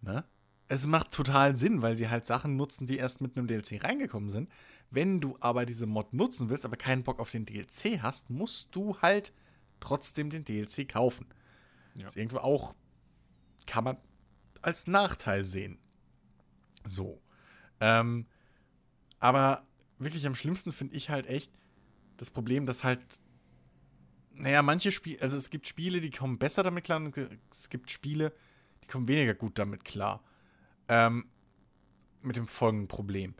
Speaker 1: Ne? es macht total Sinn, weil sie halt Sachen nutzen, die erst mit einem DLC reingekommen sind. Wenn du aber diese Mod nutzen willst, aber keinen Bock auf den DLC hast, musst du halt trotzdem den DLC kaufen. Ja. Das ist irgendwo auch, kann man als Nachteil sehen. So. Ähm, aber wirklich am schlimmsten finde ich halt echt das Problem, dass halt, naja, manche Spiele, also es gibt Spiele, die kommen besser damit klar und es gibt Spiele, die kommen weniger gut damit klar. Ähm, mit dem folgenden Problem.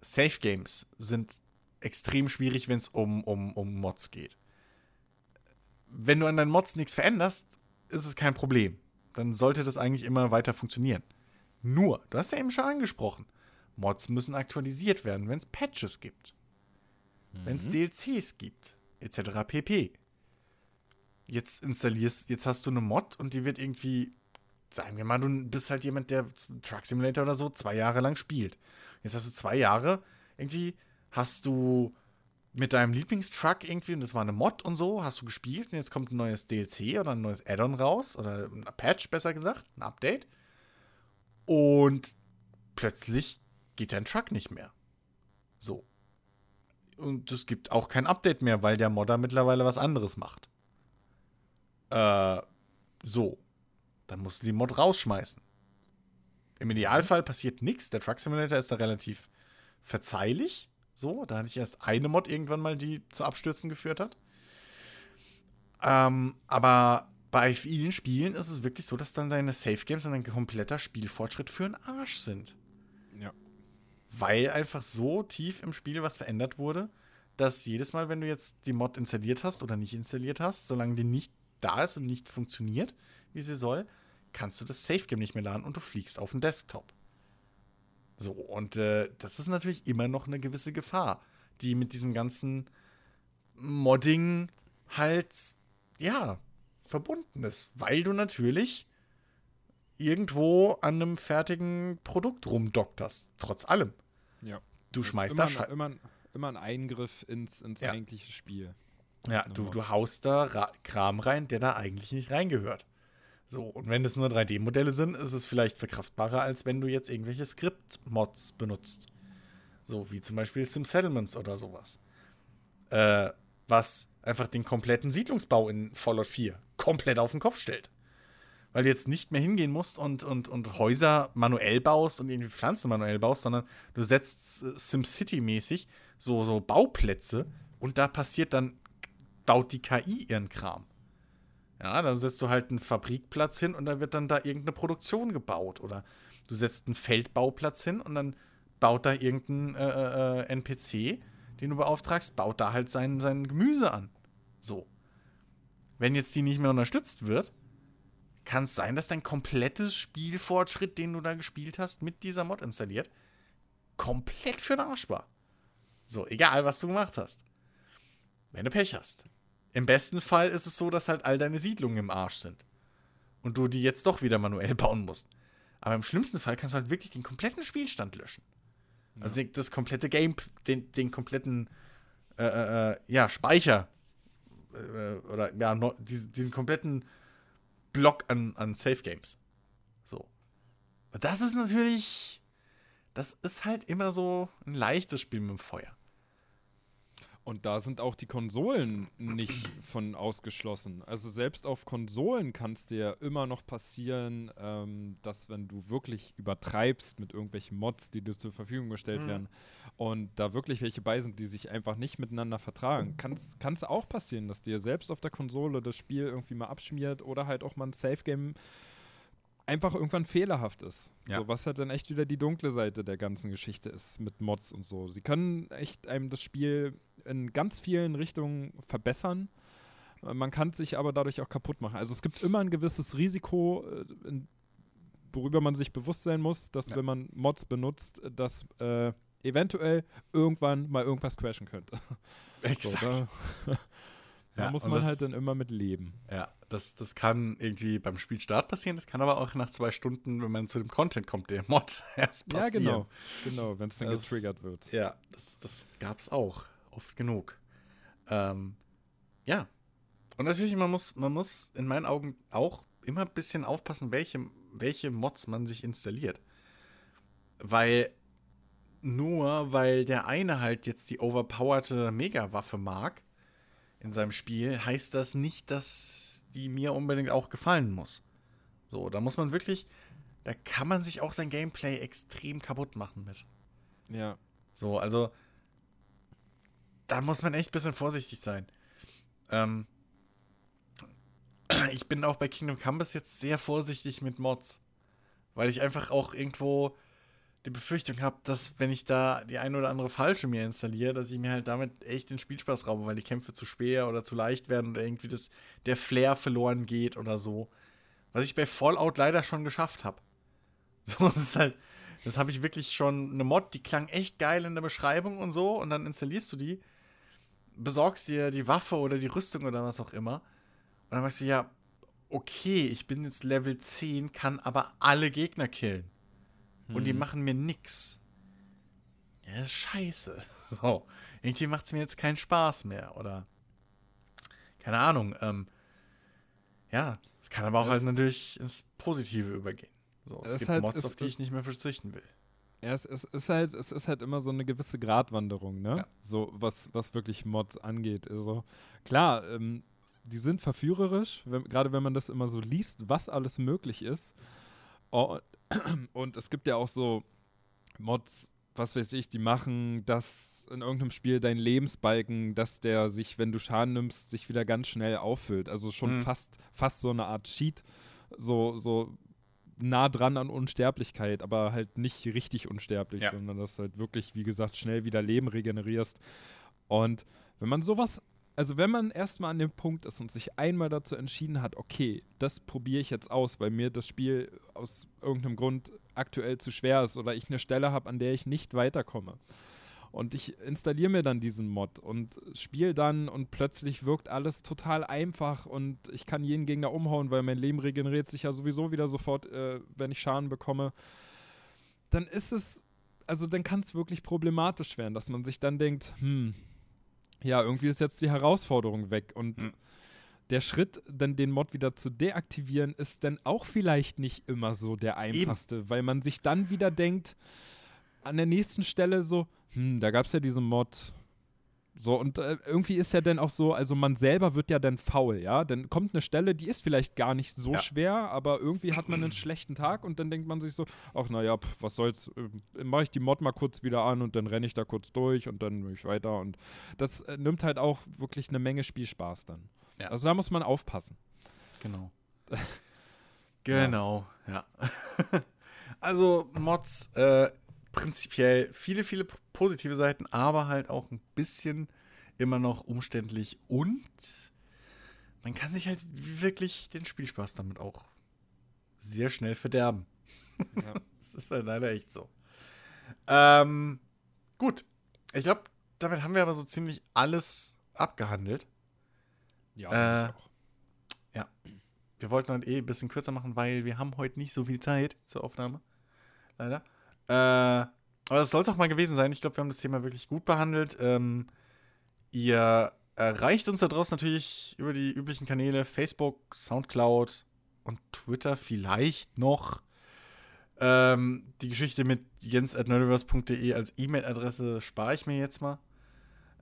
Speaker 1: Safe Games sind extrem schwierig, wenn es um, um, um Mods geht. Wenn du an deinen Mods nichts veränderst, ist es kein Problem. Dann sollte das eigentlich immer weiter funktionieren. Nur, du hast ja eben schon angesprochen, Mods müssen aktualisiert werden, wenn es Patches gibt. Mhm. Wenn es DLCs gibt, etc. pp. Jetzt installierst, jetzt hast du eine Mod und die wird irgendwie sagen wir mal, du bist halt jemand, der Truck Simulator oder so zwei Jahre lang spielt. Jetzt hast du zwei Jahre, irgendwie hast du mit deinem Lieblingstruck irgendwie, und das war eine Mod und so, hast du gespielt und jetzt kommt ein neues DLC oder ein neues Add-on raus oder ein Patch, besser gesagt, ein Update. Und plötzlich geht dein Truck nicht mehr. So. Und es gibt auch kein Update mehr, weil der Modder mittlerweile was anderes macht. Äh, so dann musst du die Mod rausschmeißen. Im Idealfall passiert nichts. Der Truck Simulator ist da relativ verzeihlich. So, da hatte ich erst eine Mod irgendwann mal, die zu Abstürzen geführt hat. Ähm, aber bei vielen Spielen ist es wirklich so, dass dann deine Safe Games und dein kompletter Spielfortschritt für einen Arsch sind. Weil einfach so tief im Spiel was verändert wurde, dass jedes Mal, wenn du jetzt die Mod installiert hast oder nicht installiert hast, solange die nicht da ist und nicht funktioniert, wie sie soll, kannst du das Safe Game nicht mehr laden und du fliegst auf den Desktop. So, und äh, das ist natürlich immer noch eine gewisse Gefahr, die mit diesem ganzen Modding halt, ja, verbunden ist, weil du natürlich irgendwo an einem fertigen Produkt rumdokterst, trotz allem.
Speaker 2: Ja.
Speaker 1: Du schmeißt da
Speaker 2: Scheiße. Immer, immer ein Eingriff ins, ins ja. eigentliche Spiel.
Speaker 1: Ja, du, du haust da Ra Kram rein, der da eigentlich nicht reingehört. So, und wenn es nur 3D-Modelle sind, ist es vielleicht verkraftbarer, als wenn du jetzt irgendwelche Skript-Mods benutzt. So wie zum Beispiel Sim Settlements oder sowas. Äh, was einfach den kompletten Siedlungsbau in Fallout 4 komplett auf den Kopf stellt. Weil du jetzt nicht mehr hingehen musst und, und, und Häuser manuell baust und irgendwie Pflanzen manuell baust, sondern du setzt SimCity-mäßig so, so Bauplätze und da passiert dann, baut die KI ihren Kram. Ja, dann setzt du halt einen Fabrikplatz hin und dann wird dann da irgendeine Produktion gebaut. Oder du setzt einen Feldbauplatz hin und dann baut da irgendein äh, äh, NPC, den du beauftragst, baut da halt sein, sein Gemüse an. So. Wenn jetzt die nicht mehr unterstützt wird, kann es sein, dass dein komplettes Spielfortschritt, den du da gespielt hast, mit dieser Mod installiert, komplett für den Arsch war. So, egal was du gemacht hast. Wenn du Pech hast. Im besten Fall ist es so, dass halt all deine Siedlungen im Arsch sind. Und du die jetzt doch wieder manuell bauen musst. Aber im schlimmsten Fall kannst du halt wirklich den kompletten Spielstand löschen. Ja. Also das komplette Game, den, den kompletten äh, äh, äh ja, Speicher äh, oder ja, no, diesen, diesen, kompletten Block an, an Safe Games. So. Das ist natürlich, das ist halt immer so ein leichtes Spiel mit dem Feuer.
Speaker 2: Und da sind auch die Konsolen nicht von ausgeschlossen. Also selbst auf Konsolen kann es dir immer noch passieren, ähm, dass wenn du wirklich übertreibst mit irgendwelchen Mods, die dir zur Verfügung gestellt mhm. werden und da wirklich welche bei sind, die sich einfach nicht miteinander vertragen, kann es auch passieren, dass dir selbst auf der Konsole das Spiel irgendwie mal abschmiert oder halt auch mal ein Safe-Game einfach irgendwann fehlerhaft ist. Ja. So, was halt dann echt wieder die dunkle Seite der ganzen Geschichte ist mit Mods und so. Sie können echt einem das Spiel in ganz vielen Richtungen verbessern. Man kann sich aber dadurch auch kaputt machen. Also es gibt immer ein gewisses Risiko, äh, worüber man sich bewusst sein muss, dass ja. wenn man Mods benutzt, dass äh, eventuell irgendwann mal irgendwas crashen könnte.
Speaker 1: Exakt. So,
Speaker 2: da, da muss man das, halt dann immer mit leben.
Speaker 1: Ja, das, das kann irgendwie beim Spielstart passieren, das kann aber auch nach zwei Stunden, wenn man zu dem Content kommt, der Mod erst passieren.
Speaker 2: Ja, genau. Genau, wenn es dann das, getriggert wird.
Speaker 1: Ja, das, das gab es auch. Oft genug. Ähm, ja. Und natürlich, man muss, man muss in meinen Augen auch immer ein bisschen aufpassen, welche welche Mods man sich installiert. Weil nur weil der eine halt jetzt die overpowerte Mega-Waffe mag in seinem Spiel, heißt das nicht, dass die mir unbedingt auch gefallen muss. So, da muss man wirklich, da kann man sich auch sein Gameplay extrem kaputt machen mit.
Speaker 2: Ja.
Speaker 1: So, also da muss man echt ein bisschen vorsichtig sein. Ähm, ich bin auch bei Kingdom Come bis jetzt sehr vorsichtig mit Mods. Weil ich einfach auch irgendwo die Befürchtung habe, dass wenn ich da die eine oder andere falsche mir installiere, dass ich mir halt damit echt den Spielspaß raube, weil die Kämpfe zu schwer oder zu leicht werden oder irgendwie das, der Flair verloren geht oder so. Was ich bei Fallout leider schon geschafft habe. So, ist halt, das habe ich wirklich schon, eine Mod, die klang echt geil in der Beschreibung und so und dann installierst du die, besorgst dir die Waffe oder die Rüstung oder was auch immer und dann weißt du, ja, okay, ich bin jetzt Level 10, kann aber alle Gegner killen. Hm. Und die mhm. machen mir nix. Ja, das ist scheiße. So. Irgendwie macht es mir jetzt keinen Spaß mehr. Oder. Keine Ahnung. Ähm, ja, es kann aber auch halt natürlich ins Positive übergehen. So, es, gibt halt, Mods, es, auf die ich nicht mehr verzichten will.
Speaker 2: Ja, es, es, ist halt, es ist halt immer so eine gewisse Gratwanderung, ne? Ja. So, was, was wirklich Mods angeht. Also, klar, ähm, die sind verführerisch, gerade wenn man das immer so liest, was alles möglich ist. Und, und es gibt ja auch so Mods, was weiß ich, die machen, dass in irgendeinem Spiel dein Lebensbalken, dass der sich, wenn du Schaden nimmst, sich wieder ganz schnell auffüllt. Also schon mhm. fast, fast so eine Art Cheat. So, so nah dran an Unsterblichkeit, aber halt nicht richtig unsterblich, ja. sondern dass halt wirklich, wie gesagt, schnell wieder Leben regenerierst. Und wenn man sowas also wenn man erstmal an dem Punkt ist und sich einmal dazu entschieden hat, okay, das probiere ich jetzt aus, weil mir das Spiel aus irgendeinem Grund aktuell zu schwer ist oder ich eine Stelle habe, an der ich nicht weiterkomme. Und ich installiere mir dann diesen Mod und spiele dann und plötzlich wirkt alles total einfach und ich kann jeden Gegner umhauen, weil mein Leben regeneriert sich ja sowieso wieder sofort, äh, wenn ich Schaden bekomme. Dann ist es, also dann kann es wirklich problematisch werden, dass man sich dann denkt, hm, ja, irgendwie ist jetzt die Herausforderung weg und hm. der Schritt, dann den Mod wieder zu deaktivieren, ist dann auch vielleicht nicht immer so der einfachste, Eben. weil man sich dann wieder denkt, an der nächsten Stelle so, hm, da gab es ja diesen Mod, so, und äh, irgendwie ist ja dann auch so, also man selber wird ja dann faul, ja. Dann kommt eine Stelle, die ist vielleicht gar nicht so ja. schwer, aber irgendwie hat man einen schlechten Tag und dann denkt man sich so, ach naja, was soll's, äh, mache ich die Mod mal kurz wieder an und dann renne ich da kurz durch und dann bin ich weiter. Und das äh, nimmt halt auch wirklich eine Menge Spielspaß dann. Ja. Also da muss man aufpassen.
Speaker 1: Genau. genau, ja. also Mods, äh, prinzipiell viele, viele positive Seiten, aber halt auch ein bisschen immer noch umständlich und man kann sich halt wirklich den Spielspaß damit auch sehr schnell verderben. Ja. das ist halt leider echt so. Ähm, gut. Ich glaube, damit haben wir aber so ziemlich alles abgehandelt.
Speaker 2: Ja, äh, auch.
Speaker 1: Ja. Wir wollten halt eh ein bisschen kürzer machen, weil wir haben heute nicht so viel Zeit zur Aufnahme. Leider. Äh, aber das soll es auch mal gewesen sein. Ich glaube, wir haben das Thema wirklich gut behandelt. Ähm, ihr erreicht uns da draußen natürlich über die üblichen Kanäle Facebook, Soundcloud und Twitter vielleicht noch. Ähm, die Geschichte mit jens.nerdiverse.de als E-Mail-Adresse spare ich mir jetzt mal.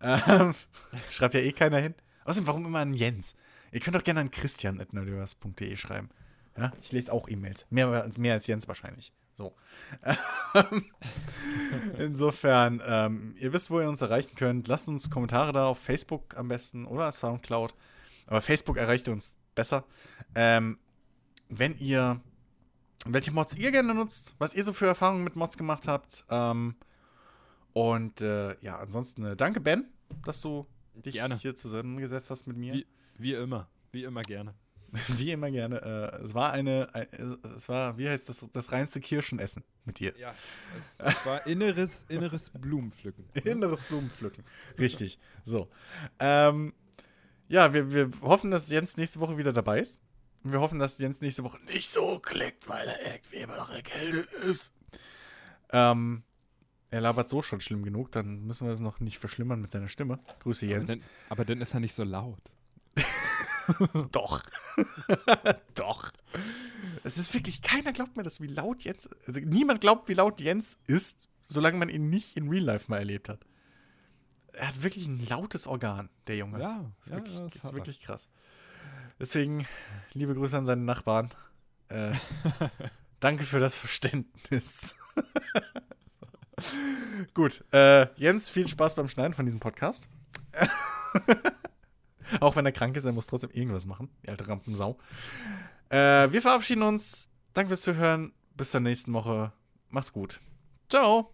Speaker 1: Ähm, schreibt ja eh keiner hin. Außerdem, warum immer an Jens? Ihr könnt doch gerne an christian.nerdiverse.de schreiben. Ja, ich lese auch E-Mails. Mehr, mehr als Jens wahrscheinlich. So. Insofern, ähm, ihr wisst, wo ihr uns erreichen könnt. Lasst uns Kommentare da auf Facebook am besten oder Soundcloud. Aber Facebook erreicht uns besser. Ähm, wenn ihr, welche Mods ihr gerne nutzt, was ihr so für Erfahrungen mit Mods gemacht habt. Ähm, und äh, ja, ansonsten äh, danke, Ben, dass du dich gerne. hier zusammengesetzt hast mit mir.
Speaker 2: Wie, wie immer, wie immer gerne.
Speaker 1: Wie immer gerne. Äh, es war eine, ein, es war, wie heißt das, das reinste Kirschenessen mit dir.
Speaker 2: Ja, es, es war inneres, inneres Blumenpflücken.
Speaker 1: inneres Blumenpflücken. Richtig. So. Ähm, ja, wir, wir hoffen, dass Jens nächste Woche wieder dabei ist. Und wir hoffen, dass Jens nächste Woche nicht so klickt, weil er irgendwie immer noch erkältet ist. Ähm, er labert so schon schlimm genug, dann müssen wir es noch nicht verschlimmern mit seiner Stimme. Grüße Jens.
Speaker 2: Aber dann, aber dann ist er nicht so laut.
Speaker 1: Doch. Doch. Es ist wirklich, keiner glaubt mir das, wie laut Jens, also niemand glaubt, wie laut Jens ist, solange man ihn nicht in Real Life mal erlebt hat. Er hat wirklich ein lautes Organ, der Junge.
Speaker 2: Ja,
Speaker 1: Das ist
Speaker 2: ja,
Speaker 1: wirklich,
Speaker 2: das
Speaker 1: ist
Speaker 2: hat er.
Speaker 1: wirklich krass. Deswegen, liebe Grüße an seine Nachbarn. Äh, danke für das Verständnis. Gut, äh, Jens, viel Spaß beim Schneiden von diesem Podcast. Auch wenn er krank ist, er muss trotzdem irgendwas machen, die alte Rampensau. Äh, wir verabschieden uns. Danke fürs Zuhören. Bis zur nächsten Woche. Mach's gut. Ciao.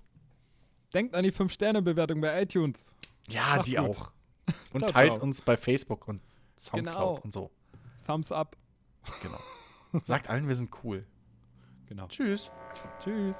Speaker 2: Denkt an die 5-Sterne-Bewertung bei iTunes.
Speaker 1: Ja,
Speaker 2: Macht's
Speaker 1: die
Speaker 2: gut.
Speaker 1: auch. Und
Speaker 2: Ciao,
Speaker 1: teilt
Speaker 2: ciao.
Speaker 1: uns bei Facebook und Soundcloud
Speaker 2: Genau.
Speaker 1: und so.
Speaker 2: Thumbs up.
Speaker 1: Genau. Sagt allen, wir sind cool.
Speaker 2: Genau.
Speaker 1: Tschüss.
Speaker 2: Tschüss.